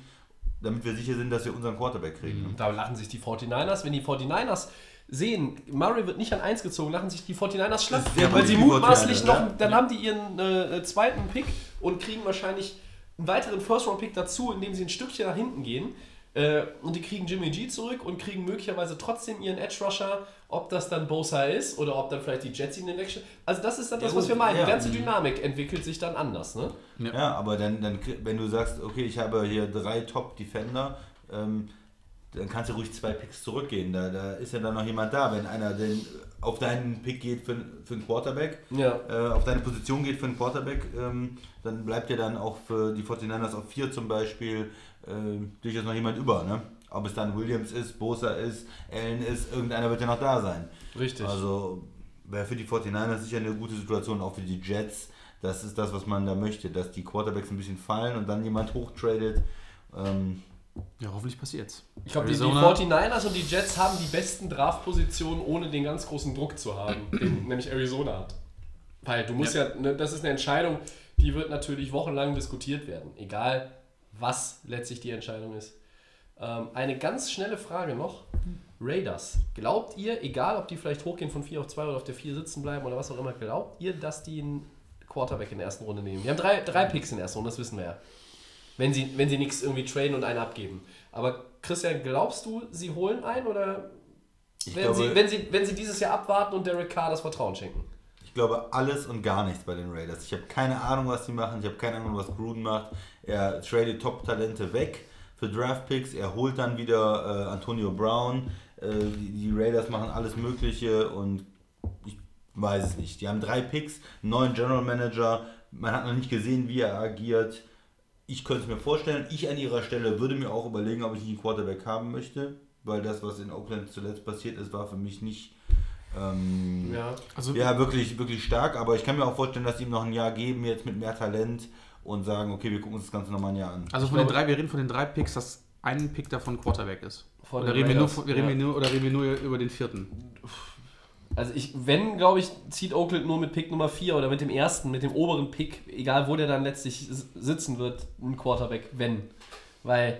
damit wir sicher sind, dass wir unseren Quarterback kriegen. Da lachen sich die 49ers. Wenn die 49ers sehen, Murray wird nicht an 1 gezogen, lachen sich die 49ers schlapp. Weil sie mutmaßlich 49ers, noch, ja. dann haben die ihren äh, zweiten Pick und kriegen wahrscheinlich einen weiteren First-Round-Pick dazu, indem sie ein Stückchen nach hinten gehen. Äh, und die kriegen Jimmy G zurück und kriegen möglicherweise trotzdem ihren Edge-Rusher, ob das dann Bosa ist oder ob dann vielleicht die Jets ihn den Action. Also das ist dann das, Ja, was wir meinen. ja. Die ganze Dynamik entwickelt sich dann anders, ne? Ja, aber dann, dann, wenn du sagst, okay, ich habe hier drei Top-Defender, ähm, dann kannst du ruhig zwei Picks zurückgehen. Da, da ist ja dann noch jemand da. Wenn einer denn auf deinen Pick geht für, für einen Quarterback, Ja. äh, auf deine Position geht für einen Quarterback, ähm, dann bleibt ja dann auch für die 49ers auf 4 zum Beispiel äh, durchaus noch jemand über. Ne? Ob es dann Williams ist, Bosa ist, Allen ist, irgendeiner wird ja noch da sein. Richtig. Also wäre für die 49ers sicher eine gute Situation, auch für die Jets. Das ist das, was man da möchte, dass die Quarterbacks ein bisschen fallen und dann jemand hochtradet. Ähm, Ja, hoffentlich passiert's. Ich glaube, die, die Arizona- 49ers und die Jets haben die besten Draftpositionen, ohne den ganz großen Druck zu haben, den nämlich Arizona hat. Weil du musst ja, ne, das ist eine Entscheidung, die wird natürlich wochenlang diskutiert werden, egal was letztlich die Entscheidung ist. Ähm, eine ganz schnelle Frage noch. Raiders, glaubt ihr, egal ob die vielleicht hochgehen von 4 auf 2 oder auf der 4 sitzen bleiben oder was auch immer, glaubt ihr, dass die einen Quarterback in der ersten Runde nehmen? Die haben drei, drei Picks in der ersten Runde, das wissen wir ja. Wenn sie, wenn sie nichts irgendwie traden und einen abgeben. Aber Christian, glaubst du, sie holen einen oder ich, wenn, glaube, sie, wenn, sie, wenn sie dieses Jahr abwarten und Derek Carr das Vertrauen schenken? ich glaube alles und gar nichts bei den Raiders. Ich habe keine Ahnung, was die machen. Ich habe keine Ahnung, was Gruden macht. Er tradet Top-Talente weg für Draft-Picks. Er holt dann wieder äh, Antonio Brown. Äh, die, die Raiders machen alles Mögliche und ich weiß es nicht. Die haben drei Picks, einen neuen General Manager. Man hat noch nicht gesehen, wie er agiert. Ich könnte es mir vorstellen. Ich an ihrer Stelle würde mir auch überlegen, ob ich nicht einen Quarterback haben möchte, weil das, was in Oakland zuletzt passiert ist, war für mich nicht ähm, Ja. Also, ja, wirklich, wirklich stark. Aber ich kann mir auch vorstellen, dass sie ihm noch ein Jahr geben, jetzt mit mehr Talent und sagen, okay, wir gucken uns das Ganze nochmal ein Jahr an. also von den drei, wir reden von den drei Picks, dass ein Pick davon Quarterback ist. Von Oder den reden wir, nur, von- wir reden ja. wir nur, oder reden wir nur über den vierten? Also ich, wenn, glaube ich, zieht Oakland nur mit Pick Nummer 4 oder mit dem ersten, mit dem oberen Pick, egal wo der dann letztlich sitzen wird, ein Quarterback, wenn. Weil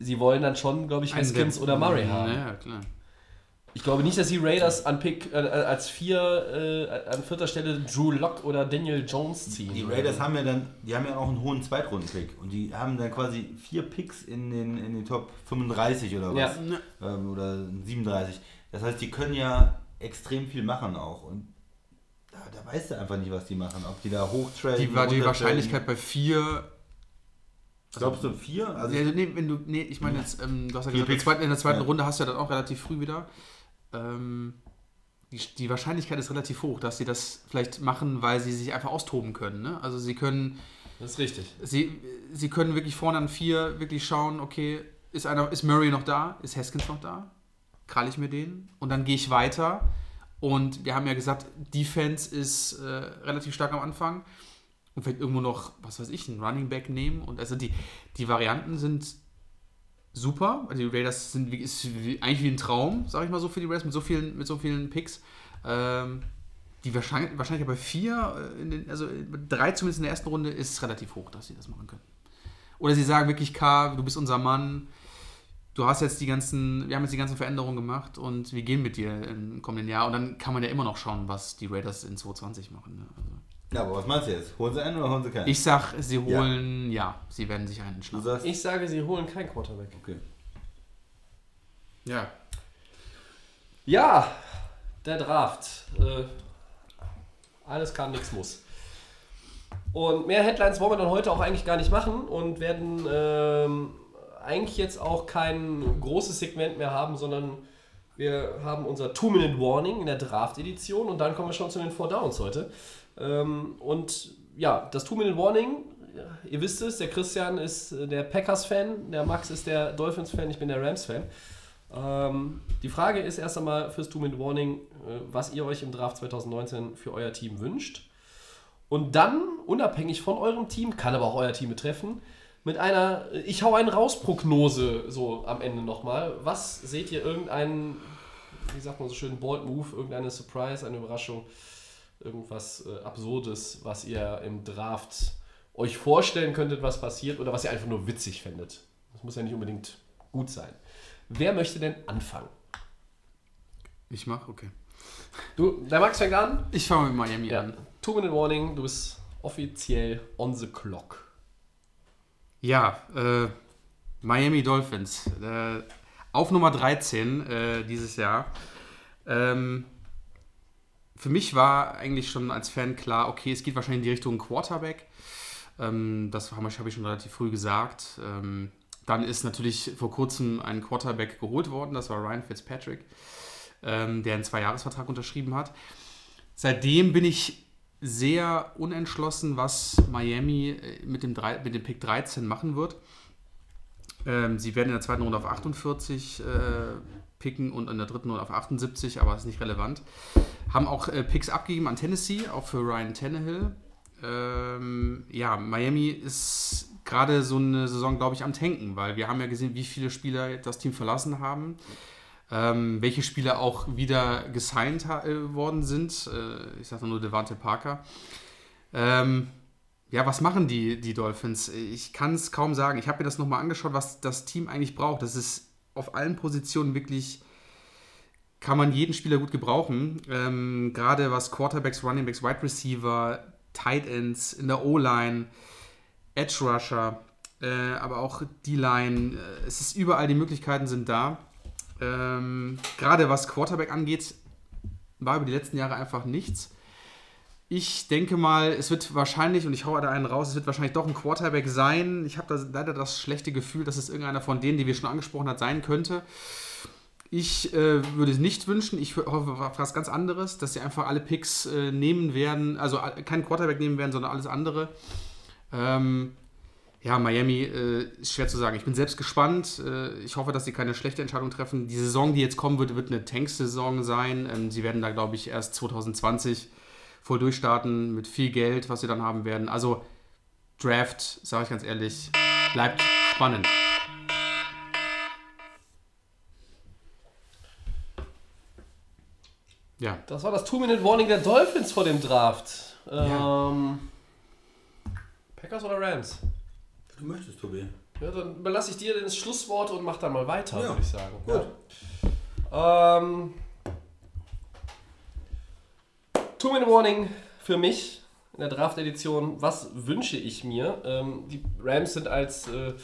sie wollen dann schon, glaube ich, Haskins der- oder Murray haben. Ja, klar. Ich glaube nicht, dass die Raiders an Pick äh, als vier, äh, an vierter Stelle Drew Lock oder Daniel Jones ziehen. Die Raiders haben ja dann, die haben ja auch einen hohen Zweitrunden-Pick und die haben dann quasi vier Picks in den, in den Top 35 oder was. Ja. Ähm, oder 37. Das heißt, die können ja extrem viel machen auch. Und da, da weißt du einfach nicht, was die machen. Ob die da hochtraden. Die, war die. Wahrscheinlichkeit bei vier. Glaubst du vier? Also Ja, nee, wenn du, nee, ich meine jetzt, ähm, du hast ja gesagt, in der zweiten, in der zweiten Ja. Runde hast du ja dann auch relativ früh wieder. Ähm, die, die Wahrscheinlichkeit ist relativ hoch, dass sie das vielleicht machen, weil sie sich einfach austoben können. Ne? Also sie können, Das ist richtig. sie, sie können wirklich vorne an vier wirklich schauen, okay, ist, einer, ist Murray noch da? Ist Haskins noch da? Krall ich mir den? Und dann gehe ich weiter. Und wir haben ja gesagt, Defense ist äh, relativ stark am Anfang. Und vielleicht irgendwo noch, was weiß ich, einen Running Back nehmen. Und also die, die Varianten sind super. Die Raiders sind ist eigentlich wie ein Traum, sage ich mal so, für die Raiders mit so vielen, mit so vielen Picks. Ähm, die wahrscheinlich, wahrscheinlich bei vier, äh, den, also drei zumindest in der ersten Runde, ist relativ hoch, dass sie das machen können. Oder sie sagen wirklich, K, du bist unser Mann, du hast jetzt die ganzen, wir haben jetzt die ganzen Veränderungen gemacht und wir gehen mit dir im kommenden Jahr. Und dann kann man ja immer noch schauen, was die Raiders in 2020 machen. Ne? Also Ja, aber was meinst du jetzt? Holen sie einen oder holen sie keinen? ich sag, sie holen, ja, sie werden sich einen schnappen. sagst, Ich sage, sie holen keinen Quarterback. okay. Ja. Ja, der Draft. Äh, alles kann, nichts muss. Und mehr Headlines wollen wir dann heute auch eigentlich gar nicht machen und werden ähm, eigentlich jetzt auch kein großes Segment mehr haben, sondern wir haben unser Two-Minute-Warning in der Draft-Edition und dann kommen wir schon zu den Four Downs heute. Ähm, und ja, das Two-Minute-Warning, ja, ihr wisst es, der Christian ist äh, der Packers-Fan, der Max ist der Dolphins-Fan, ich bin der Rams-Fan. Ähm, die Frage ist erst einmal fürs Two-Minute-Warning, äh, was ihr euch im Draft 2019 für euer Team wünscht. Und dann, unabhängig von eurem Team, kann aber auch euer Team betreffen, mit einer äh, Ich hau einen raus-Prognose so am Ende nochmal. Was seht ihr irgendeinen, wie sagt man so schön, Bold Move, irgendeine Surprise, eine Überraschung, irgendwas äh, Absurdes, was ihr im Draft euch vorstellen könntet, was passiert oder was ihr einfach nur witzig findet? Das muss ja nicht unbedingt gut sein. Wer möchte denn anfangen? Ich mach, okay. Du, der Max fängt an. Ich fange mit Miami Ja. an. Two-Minute-Warning, du bist offiziell on the clock. Ja, äh, Miami Dolphins. Äh, auf Nummer 13 äh, dieses Jahr. Ähm, für mich war eigentlich schon als Fan klar, okay, es geht wahrscheinlich in die Richtung Quarterback. Ähm, das habe ich, schon relativ früh gesagt. Ähm, dann ist natürlich vor kurzem ein Quarterback geholt worden, das war Ryan Fitzpatrick, ähm, der einen Zweijahresvertrag unterschrieben hat. Seitdem bin ich sehr unentschlossen, was Miami äh, mit dem, drei, mit dem Pick 13 machen wird. Ähm, sie werden in der zweiten Runde auf 48 äh, picken und in der dritten Runde auf 78, aber das ist nicht relevant. Haben auch äh, Picks abgegeben an Tennessee, auch für Ryan Tannehill. Ähm, ja, Miami ist gerade so eine Saison, glaube ich, am Tanken, weil wir haben ja gesehen, wie viele Spieler das Team verlassen haben. Ähm, welche Spieler auch wieder gesigned äh, worden sind. Äh, ich sage nur Devante Parker. Ähm, ja, was machen die, die Dolphins? Ich kann es kaum sagen. Ich habe mir das nochmal angeschaut, was das Team eigentlich braucht. Das ist auf allen Positionen wirklich, kann man jeden Spieler gut gebrauchen. Ähm, Gerade was Quarterbacks, Runningbacks, Wide Receiver, Tight Ends, in der O-Line, Edge Rusher, äh, aber auch D-Line. Äh, es ist überall, die Möglichkeiten sind da. Ähm, Gerade was Quarterback angeht, war über die letzten Jahre einfach nichts. Ich denke mal, es wird wahrscheinlich, und ich haue da einen raus, es wird wahrscheinlich doch ein Quarterback sein. Ich habe da leider das schlechte Gefühl, dass es irgendeiner von denen, die wir schon angesprochen hat, sein könnte. Ich äh, würde es nicht wünschen. Ich hoffe was ganz anderes, dass sie einfach alle Picks äh, nehmen werden, also äh, keinen Quarterback nehmen werden, sondern alles andere. Ähm, ja, Miami äh, ist schwer zu sagen. Ich bin selbst gespannt. Äh, ich hoffe, dass sie keine schlechte Entscheidung treffen. Die Saison, die jetzt kommen wird, wird eine Tanks-Saison sein. Ähm, sie werden da, glaube ich, erst 2020 voll durchstarten mit viel Geld, was sie dann haben werden. Also Draft, sage ich ganz ehrlich, bleibt spannend. Ja, Das war das Two-Minute-Warning der Dolphins vor dem Draft. Ähm, Packers oder Rams? Du möchtest, Tobi. Ja, dann überlasse ich dir das Schlusswort und mach dann mal weiter, Ja, würde ich sagen. gut. Ja. Ähm, Two-Minute-Warning für mich in der Draft-Edition. Was wünsche ich mir? Ähm, die Rams sind als äh,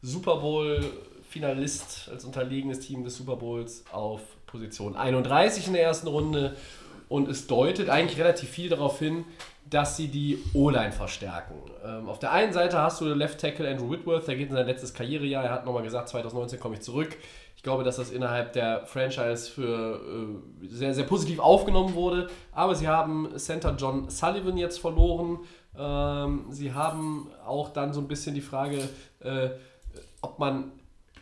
Super Bowl-Finalist, als unterlegenes Team des Super Bowls auf Position 31 in der ersten Runde. Und es deutet eigentlich relativ viel darauf hin, dass sie die O-Line verstärken. Ähm, auf der einen Seite hast du Left Tackle Andrew Whitworth, der geht in sein letztes Karrierejahr. Er hat nochmal gesagt, 2019 komme ich zurück. Ich glaube, dass das innerhalb der Franchise für äh, sehr, sehr positiv aufgenommen wurde. Aber sie haben Center John Sullivan jetzt verloren. Ähm, sie haben auch dann so ein bisschen die Frage, äh, ob man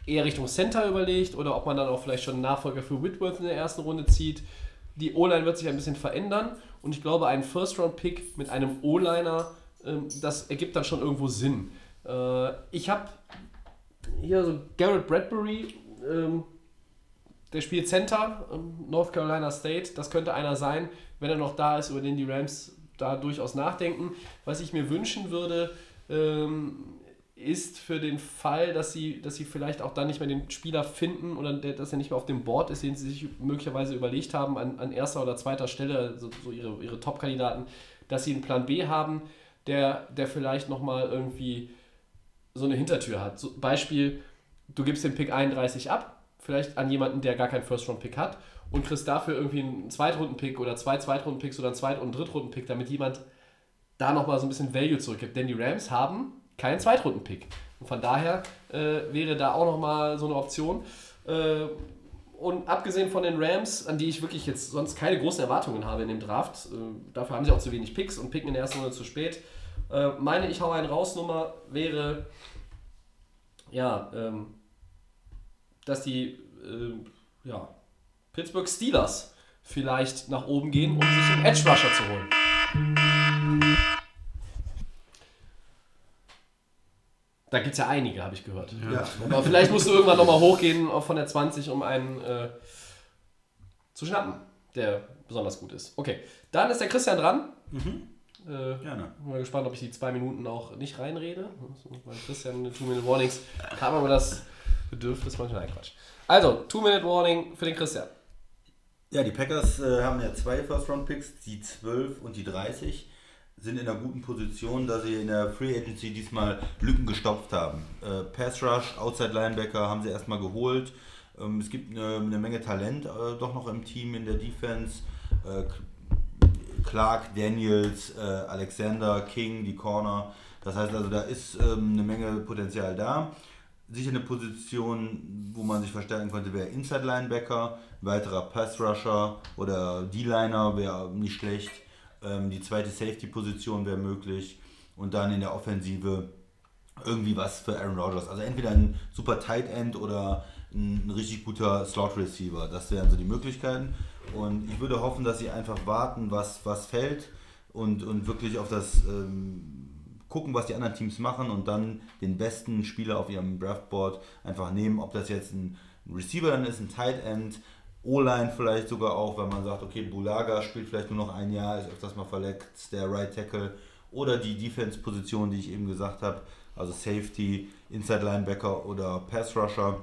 eher Richtung Center überlegt oder ob man dann auch vielleicht schon einen Nachfolger für Whitworth in der ersten Runde zieht. Die O-Line wird sich ein bisschen verändern und ich glaube, ein First-Round-Pick mit einem O-Liner, ähm, das ergibt dann schon irgendwo Sinn. Äh, ich habe hier so Garrett Bradbury, ähm, der spielt Center, ähm, North Carolina State, das könnte einer sein, wenn er noch da ist, über den die Rams da durchaus nachdenken. Was ich mir wünschen würde, ähm, ist für den Fall, dass sie, dass sie vielleicht auch dann nicht mehr den Spieler finden oder der, dass er nicht mehr auf dem Board ist, den sie sich möglicherweise überlegt haben, an, an erster oder zweiter Stelle, so, so ihre, ihre Top-Kandidaten, dass sie einen Plan B haben, der, der vielleicht nochmal irgendwie so eine Hintertür hat. So, Beispiel, du gibst den Pick 31 ab, vielleicht an jemanden, der gar keinen First-Round-Pick hat und kriegst dafür irgendwie einen Zweitrunden-Pick oder zwei Zweitrunden-Picks oder einen Zweit- und Drittrunden-Pick, damit jemand da nochmal so ein bisschen Value zurückgibt. Denn die Rams haben keinen Zweitrunden-Pick. Und von daher äh, wäre da auch nochmal so eine Option. Äh, und abgesehen von den Rams, an die ich wirklich jetzt sonst keine großen Erwartungen habe in dem Draft, äh, dafür haben sie auch zu wenig Picks und picken in der ersten Runde zu spät. Äh, meine Ich hau einen raus-Nummer wäre, ja, ähm, dass die äh, ja, Pittsburgh Steelers vielleicht nach oben gehen, um sich einen Edge Rusher zu holen. Da gibt es ja einige, habe ich gehört. Ja. Aber vielleicht musst du irgendwann nochmal hochgehen von der 20, um einen äh, zu schnappen, der besonders gut ist. Okay, dann ist der Christian dran. Äh, Gerne. bin mal gespannt, ob ich die zwei Minuten auch nicht reinrede. Christian in Two-Minute-Warnings kam aber das Bedürfnis manchmal. Nein, Quatsch. Also, Two-Minute-Warning für den Christian. Ja, die Packers äh, haben ja zwei First-Round-Picks, die 12 und die 30. Sind in einer guten Position, da sie in der Free Agency diesmal Lücken gestopft haben. Äh, Pass Rush, Outside Linebacker haben sie erstmal geholt. Ähm, es gibt eine, eine Menge Talent äh, doch noch im Team in der Defense. Äh, Clark, Daniels, äh, Alexander, King, die Corner. Das heißt also, da ist ähm, eine Menge Potenzial da. Sicher eine Position, wo man sich verstärken könnte, wäre Inside Linebacker, weiterer Pass Rusher oder D-Liner wäre nicht schlecht. Ähm, die zweite Safety-Position wäre möglich. Und dann in der Offensive irgendwie was für Aaron Rodgers. Also entweder ein super Tight End oder ein, ein richtig guter Slot Receiver. Das wären so die Möglichkeiten. Und ich würde hoffen, dass sie einfach warten, was, was fällt und, und wirklich auf das ähm, gucken, was die anderen Teams machen und dann den besten Spieler auf ihrem Draftboard einfach nehmen. Ob das jetzt ein Receiver dann ist, ein Tight End, O-Line vielleicht sogar auch, wenn man sagt, okay, Bulaga spielt vielleicht nur noch ein Jahr, ist öfters mal verletzt, der Right Tackle oder die Defense-Position, die ich eben gesagt habe, also Safety, Inside Linebacker oder Pass Rusher,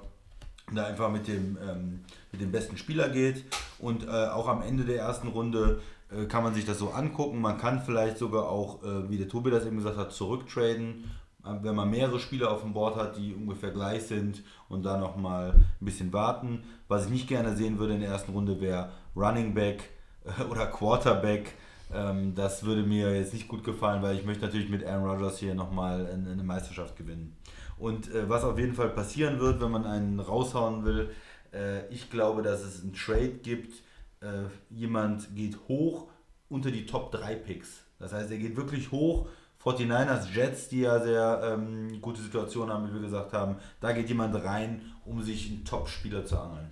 da einfach mit dem, ähm, mit dem besten Spieler geht und äh, auch am Ende der ersten Runde äh, kann man sich das so angucken. Man kann vielleicht sogar auch, äh, wie der Tobi das eben gesagt hat, zurücktraden, äh, wenn man mehrere Spieler auf dem Board hat, die ungefähr gleich sind und da nochmal ein bisschen warten. Was ich nicht gerne sehen würde in der ersten Runde wäre Running Back äh, oder Quarterback. Ähm, das würde mir jetzt nicht gut gefallen, weil ich möchte natürlich mit Aaron Rodgers hier nochmal eine, Meisterschaft gewinnen. Und äh, was auf jeden Fall passieren wird, wenn man einen raushauen will, äh, ich glaube, dass es einen Trade gibt. Äh, jemand geht hoch unter die Top 3 Picks. Das heißt, er geht wirklich hoch. 49ers, Jets, die ja sehr ähm, gute Situation haben, wie wir gesagt haben, da geht jemand rein, um sich einen Top-Spieler zu angeln.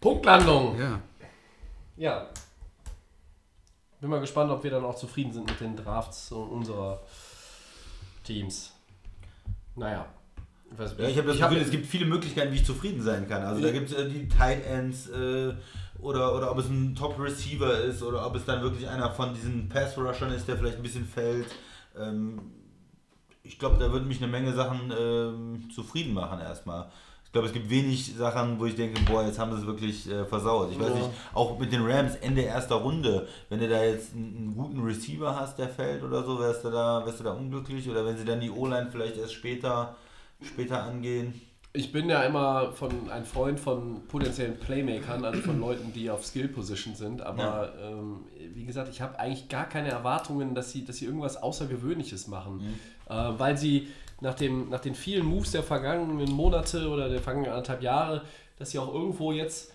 Punktlandung. Ja. Ja. Bin mal gespannt, ob wir dann auch zufrieden sind mit den Drafts unserer Teams. Naja. Ich, weiß, Ja, ich habe das hab- Gefühl, es gibt viele Möglichkeiten, wie ich zufrieden sein kann. Also da gibt es äh, die Tight Ends äh, oder, oder ob es ein Top Receiver ist oder ob es dann wirklich einer von diesen Pass Rushern ist, der vielleicht ein bisschen fällt. Ähm, ich glaube, da würden mich eine Menge Sachen ähm, zufrieden machen erstmal. Ich glaube, es gibt wenig Sachen, wo ich denke, boah, jetzt haben sie es wirklich äh, versaut. Ich weiß Ja. nicht, auch mit den Rams Ende erster Runde, wenn du da jetzt einen, einen guten Receiver hast, der fällt oder so, wärst du da, wärst du da unglücklich. Oder wenn sie dann die O-Line vielleicht erst später, später angehen. Ich bin ja immer von ein Freund von potenziellen Playmakern, also von Leuten, die auf Skill Position sind. Aber ähm, wie gesagt, ich habe eigentlich gar keine Erwartungen, dass sie, dass sie irgendwas Außergewöhnliches machen. Äh, weil sie nach, dem, nach den vielen Moves der vergangenen Monate oder der vergangenen anderthalb Jahre, dass sie auch irgendwo jetzt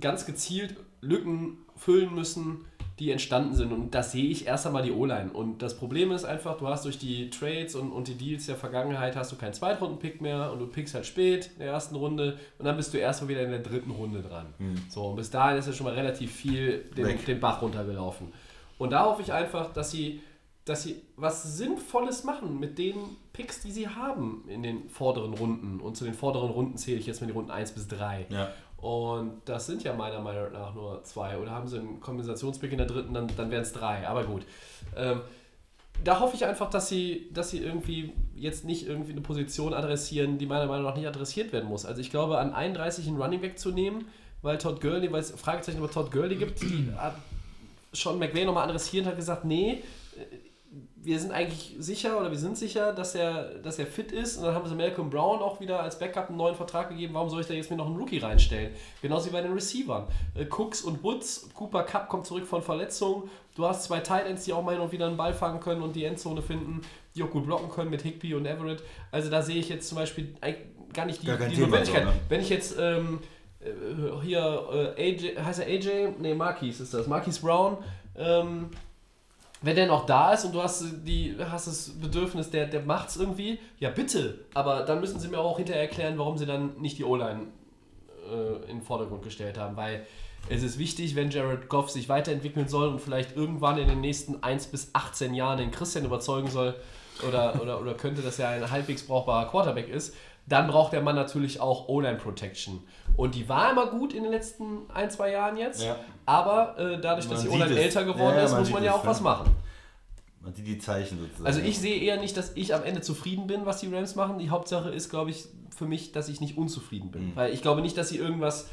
ganz gezielt Lücken füllen müssen, die entstanden sind. Und das sehe ich erst einmal die O-Line. Und das Problem ist einfach, du hast durch die Trades und, und die Deals der Vergangenheit hast du keinen Zweitrunden-Pick mehr und du pickst halt spät in der ersten Runde und dann bist du erstmal wieder in der dritten Runde dran. So, und bis dahin ist ja schon mal relativ viel den, den Bach runtergelaufen. Und da hoffe ich einfach, dass sie, dass sie was Sinnvolles machen mit den Picks, die sie haben in den vorderen Runden. Und zu den vorderen Runden zähle ich jetzt mal die Runden 1 bis 3. Ja. Und das sind ja meiner Meinung nach nur zwei. Oder haben sie einen Kompensationspick in der dritten, dann, dann wären es drei. Aber gut. Ähm, da hoffe ich einfach, dass sie, dass sie irgendwie jetzt nicht irgendwie eine Position adressieren, die meiner Meinung nach nicht adressiert werden muss. Also ich glaube, an 31 einen Running Back zu nehmen, weil Todd Gurley, weil es Fragezeichen über Todd Gurley gibt, die hat Sean McVay nochmal adressiert und hat gesagt, nee, wir sind eigentlich sicher oder wir sind sicher, dass er, dass er fit ist. Und dann haben sie Malcolm Brown auch wieder als Backup einen neuen Vertrag gegeben. Warum soll ich da jetzt mir noch einen Rookie reinstellen? Genauso wie bei den Receivern. Äh, Cooks und Woods, Cooper Cup kommt zurück von Verletzungen. Du hast zwei Titans, die auch mal hin und wieder einen Ball fangen können und die Endzone finden, die auch gut blocken können mit Higby und Everett. Also da sehe ich jetzt zum Beispiel gar nicht die, Gar die Notwendigkeit. so, ne? Wenn ich jetzt ähm, äh, hier äh, AJ, heißt er AJ? Nee, Marquis ist das. Marquis Brown. Ähm, wenn der noch da ist und du hast, die, hast das Bedürfnis, der, der macht's irgendwie, ja bitte. Aber dann müssen sie mir auch hinterher erklären, warum sie dann nicht die O-Line äh, in den Vordergrund gestellt haben. Weil es ist wichtig, wenn Jared Goff sich weiterentwickeln soll und vielleicht irgendwann in den nächsten 1 bis 18 Jahren den Christian überzeugen soll oder, oder, oder könnte, dass er ein halbwegs brauchbarer Quarterback ist, dann braucht der Mann natürlich auch O-Line Protection. Und die war immer gut in den letzten ein, zwei Jahren jetzt. Ja. Aber äh, dadurch, dass Man die sieht O-Line es. älter geworden Ja, ist, muss man ja auch was machen. Man sieht die Zeichen sozusagen. Also ich sehe eher nicht, dass ich am Ende zufrieden bin, was die Rams machen. Die Hauptsache ist, glaube ich, für mich, dass ich nicht unzufrieden bin. Mhm. Weil ich glaube nicht, dass sie irgendwas.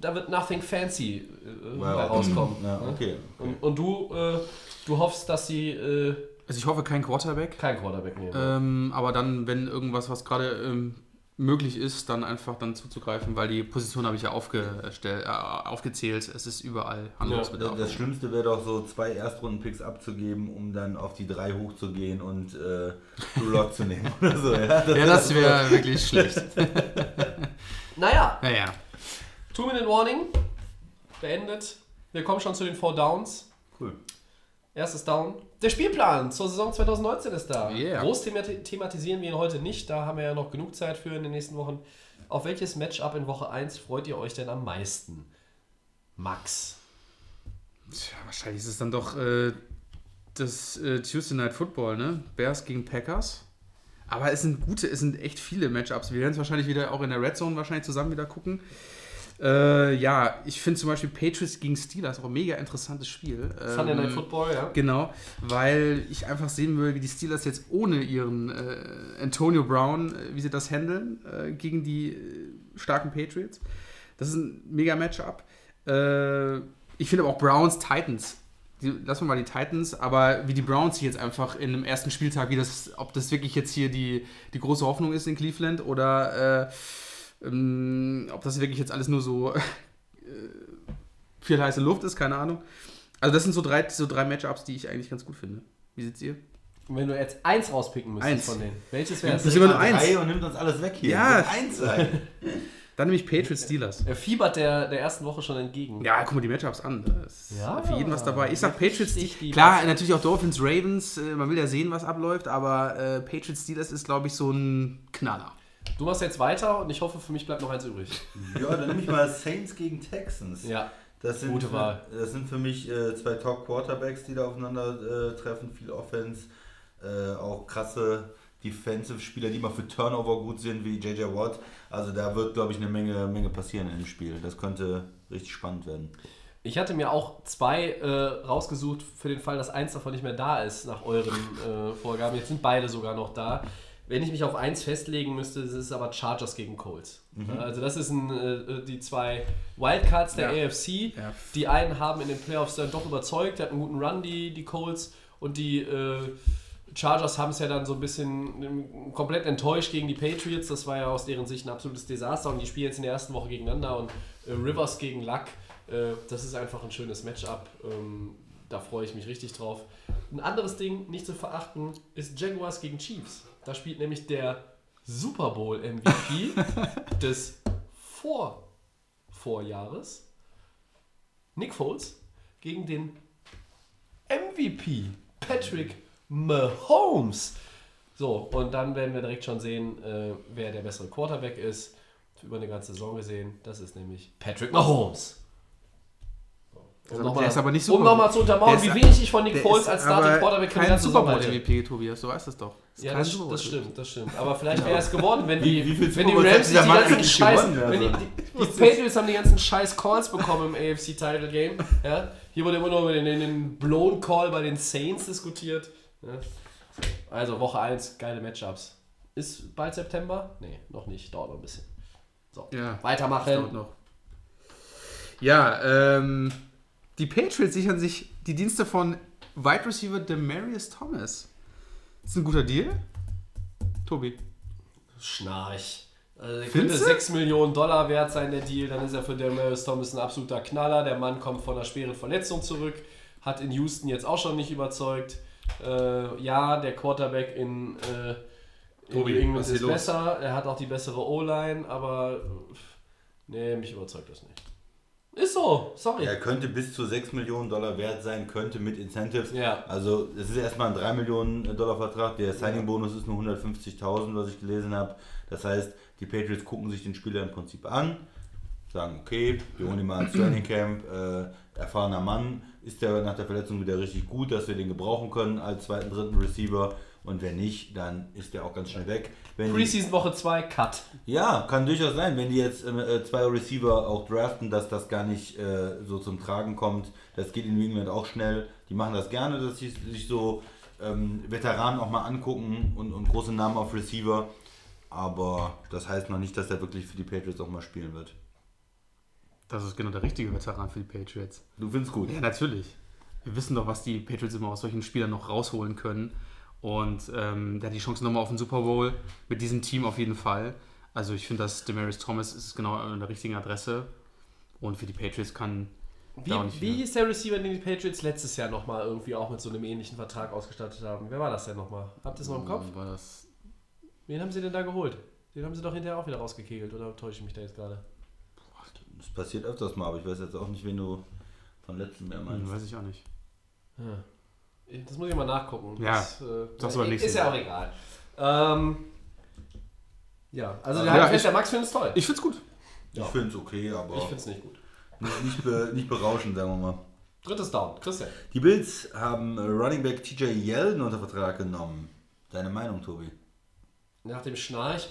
Da wird nothing fancy äh, bei rauskommen. Ja, ne? okay. Und, und du, äh, du hoffst, dass sie äh, Also ich hoffe kein Quarterback. kein Quarterback nehmen. Ähm, aber dann, wenn irgendwas, was gerade ähm, möglich ist, dann einfach dann zuzugreifen, weil die Position habe ich ja aufgestellt, äh, aufgezählt. Es ist überall Handlungsbedarf. Das Schlimmste wäre doch so zwei Erstrunden-Picks abzugeben, um dann auf die drei hochzugehen und äh, Lock zu nehmen oder so. Ja, ja, das wäre wirklich schlecht. naja, Naja. Two-Minute-Warning beendet. Wir kommen schon zu den Four Downs. cool. Erstes Down. Der Spielplan zur Saison 2019 ist da. Yeah. Groß themati- thematisieren wir ihn heute nicht, da haben wir ja noch genug Zeit für in den nächsten Wochen. Auf welches Matchup in Woche 1 freut ihr euch denn am meisten? Max. Tja, wahrscheinlich ist es dann doch äh, das äh, Tuesday Night Football, ne? Bears gegen Packers. Aber es sind gute, es sind echt viele Matchups. Wir werden es wahrscheinlich wieder auch in der Red Zone wahrscheinlich zusammen wieder gucken. Äh, ja, ich finde zum Beispiel Patriots gegen Steelers auch ein mega interessantes Spiel. Sunday Night Ähm, Football, ja. Genau, weil ich einfach sehen will, wie die Steelers jetzt ohne ihren äh, Antonio Brown, äh, wie sie das handeln äh, gegen die äh, starken Patriots. Das ist ein mega Matchup. Äh, ich finde aber auch Browns Titans. Die, lassen wir mal die Titans, aber wie die Browns sich jetzt einfach in dem ersten Spieltag, wie das, ob das wirklich jetzt hier die, die große Hoffnung ist in Cleveland oder äh, ähm, ob das wirklich jetzt alles nur so äh, viel heiße Luft ist, keine Ahnung. Also das sind so drei, so drei Matchups, die ich eigentlich ganz gut finde. Wie seht's ihr? Und wenn du jetzt eins rauspicken müsstest Eins. von denen, welches wäre Das es? ist immer nur Drei eins. und nimmt uns alles weg hier. Ja. Das eins sein. Dann nehme ich Patriots Steelers. Er fiebert der, der ersten Woche schon entgegen. Ja, guck mal die Matchups an. Da ist Ja. für jeden was dabei. Ich sag Patriots. Die Klar, Matchups. natürlich auch Dolphins, Ravens. äh, Man will ja sehen, was abläuft, aber äh, Patriots Steelers ist, glaube ich, so ein Knaller. Du machst jetzt weiter und ich hoffe, für mich bleibt noch eins übrig. Ja, dann nehme ich mal Saints gegen Texans. Ja. Das sind Gute für, Wahl. Das sind für mich äh, zwei Top-Quarterbacks, die da aufeinander äh, treffen. Viel Offense, äh, auch krasse Defensive-Spieler, die mal für Turnover gut sind, wie JJ Watt. Also da wird, glaube ich, eine Menge, Menge passieren im Spiel. Das könnte richtig spannend werden. Ich hatte mir auch zwei äh, rausgesucht für den Fall, dass eins davon nicht mehr da ist, nach euren äh, Vorgaben. Jetzt sind beide sogar noch da. Wenn ich mich auf eins festlegen müsste, das ist aber Chargers gegen Colts. Ja, also das ist ein, äh, die zwei Wildcards der Ja. AFC. Ja. Die einen haben in den Playoffs dann doch überzeugt, die hatten einen guten Run, die, die Colts. Und die äh, Chargers haben es ja dann so ein bisschen ähm, komplett enttäuscht gegen die Patriots. Das war ja aus deren Sicht ein absolutes Desaster. Und die spielen jetzt in der ersten Woche gegeneinander. Und äh, Rivers gegen Luck, äh, das ist einfach ein schönes Matchup. Ähm, da freue ich mich richtig drauf. Ein anderes Ding, nicht zu verachten, ist Jaguars gegen Chiefs. Da spielt nämlich der Super Bowl MVP des Vor Vorjahres, Nick Foles, gegen den MVP Patrick Mahomes. So, und dann werden wir direkt schon sehen, äh, wer der bessere Quarterback ist. Über eine ganze Saison gesehen. Das ist nämlich Patrick Mahomes. Um aber- nochmal der ist aber nicht um Super- nochmal zu untermauern, wie wenig ich von Nick Foles als Starting Quarterback kein Super Bowl. MVP, Tobias, du weißt das doch. Ist Ja, das, das stimmt, das stimmt. Aber vielleicht wäre es geworden, wenn die, Wie- wie wenn die Rams die ganzen Scheiß, wenn die, also? die, Die Patriots haben die ganzen scheiß Calls bekommen im AFC Title Game. Ja? Hier wurde immer nur über den, den, blown Call bei den Saints diskutiert. Ja? Also Woche 1, geile Matchups. Ist bald September? Nee, noch nicht. Dauert noch ein bisschen. So, Ja. dauert weitermachen. noch. Ja, ähm, die Patriots sichern sich die Dienste von Wide Receiver Demarius Thomas. Ist ein guter Deal? Tobi. Schnarch. Also, der könnte Findest du? 6 Millionen Dollar wert sein, der Deal. Dann ist er für Demarius Thomas ein absoluter Knaller. Der Mann kommt von einer schweren Verletzung zurück. Hat in Houston jetzt auch schon nicht überzeugt. Äh, ja, der Quarterback in, äh, in Tobi, New England ist besser. Er hat auch die bessere O-Line, aber nee, mich überzeugt das nicht. Ist so, sorry. Er könnte bis zu 6 Millionen Dollar wert sein, könnte mit Incentives. Ja. Also es ist erstmal ein 3 Millionen Dollar Vertrag. Der Signing-Bonus ist nur 150.000, was ich gelesen habe. Das heißt, die Patriots gucken sich den Spieler im Prinzip an, sagen, okay, wir holen ihn mal ins Training Camp, äh, erfahrener Mann, ist der nach der Verletzung wieder richtig gut, dass wir den gebrauchen können als zweiten, dritten Receiver. Und wenn nicht, dann ist der auch ganz schnell weg. Wenn Preseason Woche 2, Cut. ja, kann durchaus sein, wenn die jetzt äh, zwei Receiver auch draften, dass das gar nicht äh, so zum Tragen kommt. Das geht in New England auch schnell. Die machen das gerne, dass sie sich so ähm, Veteranen auch mal angucken und, und große Namen auf Receiver. Aber das heißt noch nicht, dass er wirklich für die Patriots auch mal spielen wird. Das ist genau der richtige Veteran für die Patriots. Du findest gut. Ja, natürlich. Wir wissen doch, was die Patriots immer aus solchen Spielern noch rausholen können. Und ähm, der hat die Chance nochmal auf den Super Bowl mit diesem Team auf jeden Fall. Also ich finde, dass Demarius Thomas ist genau an der richtigen Adresse. Und für die Patriots kann Wie, da auch nicht wie hieß der Receiver, den die Patriots letztes Jahr nochmal irgendwie auch mit so einem ähnlichen Vertrag ausgestattet haben? Wer war das denn nochmal? Habt ihr es noch im Kopf? War das Wen haben sie denn da geholt? Den haben sie doch hinterher auch wieder rausgekegelt, oder täusche ich mich da jetzt gerade? Das passiert öfters mal, aber ich weiß jetzt auch nicht, wen du von letztem Jahr hm, meinst. weiß ich auch nicht. Ja. Das muss ich mal nachgucken. Ja, das, äh, du beim nächsten Ist ja auch egal. Ähm, ja, also der, Ja, ja, ich- der Max findet es toll. Ich find's gut. Ich finde es okay, aber Ich finde es nicht gut. nicht, nicht, be, nicht berauschend, sagen wir mal. Drittes Down. Christian. Die Bills haben äh, Running Back TJ Yeldon unter Vertrag genommen. Deine Meinung, Tobi? Nach dem Schnarch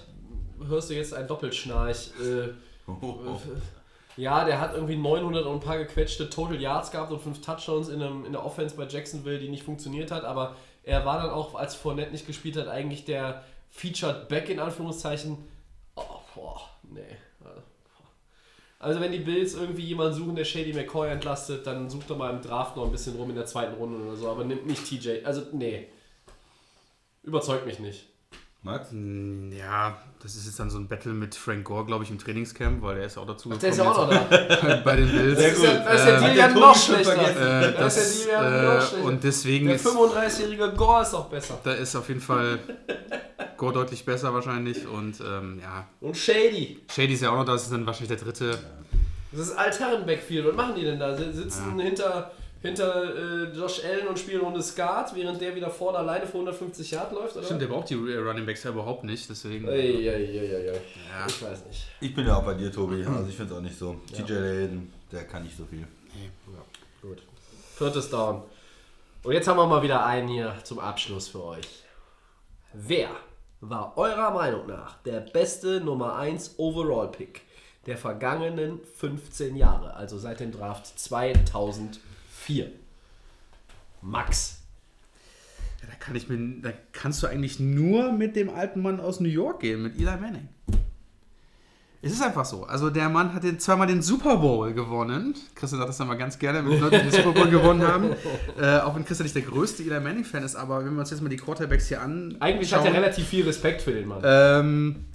hörst du jetzt ein Doppelschnarch. Äh, Ja, der hat irgendwie 900 und ein paar gequetschte Total Yards gehabt und fünf Touchdowns in, einem, in der Offense bei Jacksonville, die nicht funktioniert hat. Aber er war dann auch, als Fournette nicht gespielt hat, eigentlich der Featured Back in Anführungszeichen. Oh, boah, nee. Also wenn die Bills irgendwie jemanden suchen, der Shady McCoy entlastet, dann sucht er mal im Draft noch ein bisschen rum in der zweiten Runde oder so. Aber nimmt nicht TJ. Also nee. Überzeugt mich nicht. Max? Hm, Ja, das ist jetzt dann so ein Battle mit Frank Gore, glaube ich, im Trainingscamp, weil der ist ja auch dazu Der ist ja auch noch da. bei den Bills. Das ist ja, da ist Äh, ja der noch schlechter. vergessen. Äh, Da ist das, der Deal ja noch äh, schlechter. und deswegen Der ist, 35-jährige Gore ist doch besser. da ist auf jeden Fall Gore deutlich besser wahrscheinlich und ähm, ja, Und Shady. Shady ist ja auch noch da, das ist dann wahrscheinlich der dritte. Das ist Altherren-Backfield. Was machen die denn da? Sie sitzen hinter, hinter äh, Josh Allen und spielen Runde Skat, während der wieder vorne alleine für 150 Yard läuft? Oder? Stimmt, der braucht die Running Backs ja überhaupt nicht, deswegen. Ey, ey, ey. Ja. Ich weiß nicht. Ich bin ja auch bei dir, Tobi. Also ich finde es auch nicht so. TJ Yeldon, der kann nicht so viel. Gut. Viertes Down. Und jetzt haben wir mal wieder einen hier zum Abschluss für euch. Wer war eurer Meinung nach der beste Nummer 1 Overall-Pick der vergangenen 15 Jahre, also seit dem Draft 2004? Max. Ja, da kann ich mir, da kannst du eigentlich nur mit dem alten Mann aus New York gehen, mit Eli Manning. Es ist einfach so. Also der Mann hat den, zweimal den Super Bowl gewonnen. Christian sagt das dann mal ganz gerne, wenn Leute den Super Bowl gewonnen haben. Äh, auch wenn Christian nicht der größte Eli Manning-Fan ist, aber wenn wir uns jetzt mal die Quarterbacks hier anschauen. Eigentlich hat er relativ viel Respekt für den Mann. Ähm,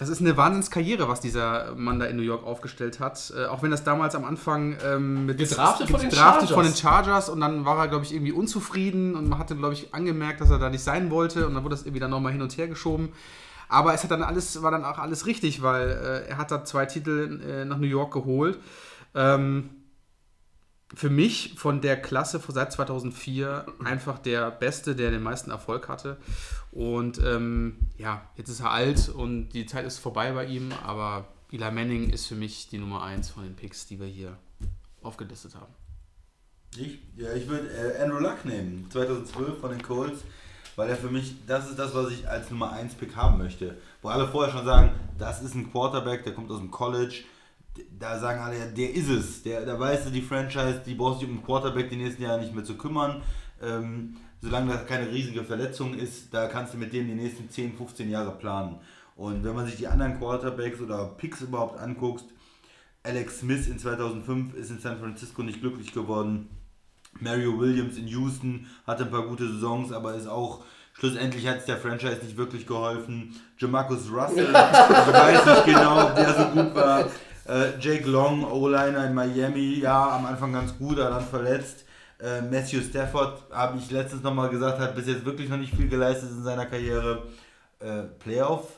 das ist eine Wahnsinnskarriere, was dieser Mann da in New York aufgestellt hat. Äh, auch wenn das damals am Anfang ähm, mit Gedraftet von den gedraftet Chargers. von den Chargers und dann war er, glaube ich, irgendwie unzufrieden und man hatte, glaube ich, angemerkt, dass er da nicht sein wollte und dann wurde das irgendwie dann nochmal hin und her geschoben. Aber es hat dann alles, war dann auch alles richtig, weil äh, er hat da zwei Titel äh, nach New York geholt. Ähm, für mich von der Klasse seit 2004 einfach der Beste, der den meisten Erfolg hatte. Und ähm, ja, jetzt ist er alt und die Zeit ist vorbei bei ihm, aber Eli Manning ist für mich die Nummer 1 von den Picks, die wir hier aufgelistet haben. Ich, ja, ich würde äh, Andrew Luck nehmen. 2012 von den Colts. weil er für mich, das ist das, was ich als Nummer 1 Pick haben möchte. Wo alle vorher schon sagen, das ist ein Quarterback, der kommt aus dem College. Da sagen alle, ja, der ist es. Der, da weißt du, die Franchise, die brauchst du um den Quarterback die nächsten Jahre nicht mehr zu kümmern. Ähm, solange da keine riesige Verletzung ist, da kannst du mit dem die nächsten 10, 15 Jahre planen. Und wenn man sich die anderen Quarterbacks oder Picks überhaupt anguckt, Alex Smith in 2005 ist in San Francisco nicht glücklich geworden. Mario Williams in Houston hatte ein paar gute Saisons, aber ist auch schlussendlich hat es der Franchise nicht wirklich geholfen. Jamarcus Russell, ich weiß nicht genau, ob der so gut war. Äh, Jake Long, O-Liner in Miami, ja, am Anfang ganz gut, aber dann verletzt. Äh, Matthew Stafford, habe ich letztens nochmal gesagt, hat bis jetzt wirklich noch nicht viel geleistet in seiner Karriere. Äh, Playoff?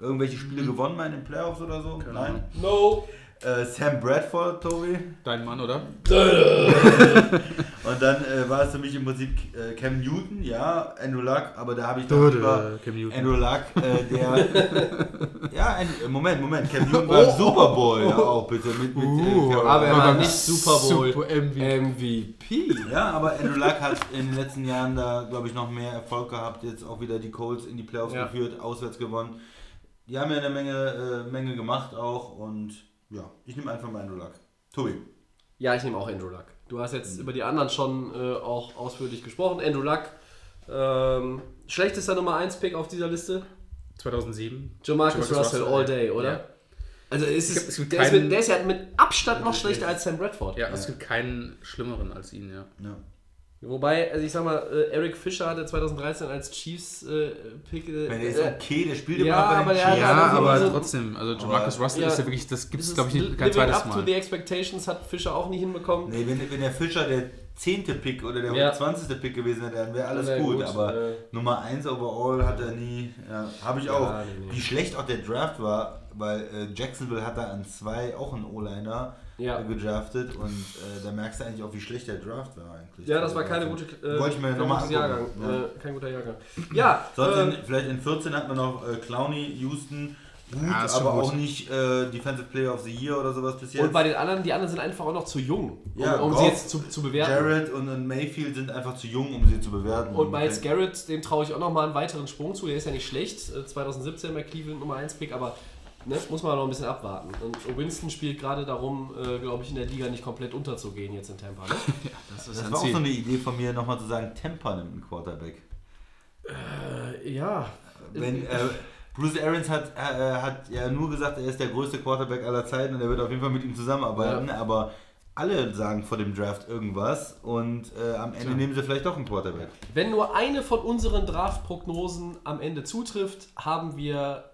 Irgendwelche Spiele gewonnen mal in den Playoffs oder so? Nein. No. Äh, Sam Bradford, Tobi. Dein Mann, oder? Und dann äh, war es für mich im Prinzip äh, Cam Newton, ja, Andrew Luck, aber da habe ich doch lieber Cam Newton. Andrew Luck, äh, der. ja, ein, Moment, Moment, Cam Newton war im Super Bowl ja auch bitte mit, mit äh, Carolina. Aber er war nicht Super Bowl Super MVP. MVP. Ja, aber Andrew Luck hat in den letzten Jahren da, glaube ich, noch mehr Erfolg gehabt. Jetzt auch wieder die Colts in die Playoffs Ja. geführt, auswärts gewonnen. Die haben ja eine Menge, äh, Menge gemacht auch und ja, ich nehme einfach mal Andrew Luck. Tobi. Ja, ich nehme auch Andrew Luck. Du hast jetzt über die anderen schon äh, auch ausführlich gesprochen. Andrew Luck, ähm, schlechtester Nummer 1 Pick auf dieser Liste. 2007. Jamarcus Jamarcus Russell, Russell, all ja. day, oder? Ja. Also ist Es es, gibt der, ist keinen- mit, der ist ja mit Abstand noch schlechter als Sam Bradford. Ja, es gibt keinen schlimmeren als ihn, ja. Ja. Wobei, also ich sag mal, äh, Eric Fischer hatte 2013 als Chiefs äh, Pick. Äh, der ist äh, okay, der spielt ja, immer noch bei den Chiefs. hat Ja, aber so- trotzdem, also Jamarcus Russell Ja. ist ja wirklich, das gibt es glaube ich nicht, kein Living zweites up to Mal. the expectations hat Fischer auch nie hinbekommen. Nee, wenn, wenn der Fischer der 10. Pick oder der Ja. 20. Pick gewesen wäre, dann wäre alles Wär gut. gut, Aber äh. Nummer 1 overall hat er nie. Ja, Habe ich auch. nee, nee. Wie schlecht auch der Draft war, weil äh, Jacksonville hat da an zwei auch einen O-Liner Ja. äh, gedraftet und äh, da merkst du eigentlich auch, wie schlecht der Draft war eigentlich. Ja, das war keine Also, gute, äh, Wollte ich mir kein nochmal. Jahrgang. Ja. Äh, kein guter Jahrgang. Ja, Sonst ähm, in, vielleicht in 14 hat man noch äh, Clowney, Houston, gut, Ja, aber gut. auch nicht äh, Defensive Player of the Year oder sowas bis jetzt. und bei den anderen, die anderen sind einfach auch noch zu jung, um, Ja, um sie Goff, jetzt zu, zu bewerten. Jared und, Mayfield sind einfach zu jung, um sie zu bewerten. Und Miles Garrett, dem traue ich auch noch mal einen weiteren Sprung zu. Der ist ja nicht schlecht. Äh, 2017 bei Cleveland Nummer 1 Pick, aber ne, muss man noch ein bisschen abwarten. Und Winston spielt gerade darum, äh, glaube ich, in der Liga nicht komplett unterzugehen jetzt in Tampa. Ne? Das Das ein war auch so eine Idee von mir, nochmal zu sagen, Temper nimmt einen Quarterback. Äh, ja. Wenn, äh, Bruce Arians hat, äh, hat ja nur gesagt, er ist der größte Quarterback aller Zeiten und er wird auf jeden Fall mit ihm zusammenarbeiten, aber alle sagen vor dem Draft irgendwas und äh, am Ende nehmen sie vielleicht doch einen Quarterback. Wenn nur eine von unseren Draft-Prognosen am Ende zutrifft, haben wir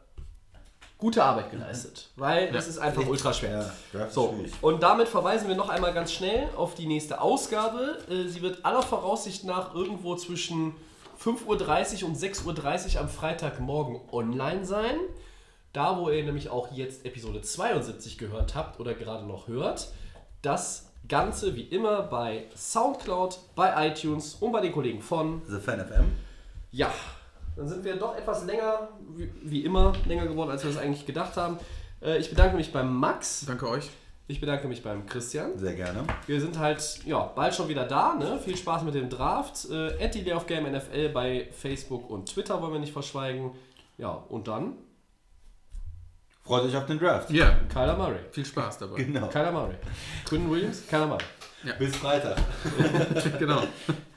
gute Arbeit geleistet. Weil das ist einfach ultra schwer. So, und damit verweisen wir noch einmal ganz schnell auf die nächste Ausgabe. Äh, Sie wird aller Voraussicht nach irgendwo zwischen 5.30 Uhr und 6.30 Uhr am Freitagmorgen online sein. Da, wo ihr nämlich auch jetzt Episode 72 gehört habt oder gerade noch hört. Das Ganze wie immer bei Soundcloud, bei iTunes und bei den Kollegen von The Fan FM. ja, dann sind wir doch etwas länger, wie, wie immer, länger geworden, als wir es eigentlich gedacht haben. Äh, ich bedanke mich beim Max, Danke euch. ich bedanke mich beim Christian. Sehr gerne. Wir sind halt ja, bald schon wieder da. Ne? Viel Spaß mit dem Draft. Äh, at die of Game NFL bei Facebook und Twitter wollen wir nicht verschweigen. Ja, und dann Freut euch auf den Draft. Ja, Kyler Murray. viel Spaß dabei. Genau. Kyler Murray. Quinn Williams, Kyler Murray. Bis Freitag. genau.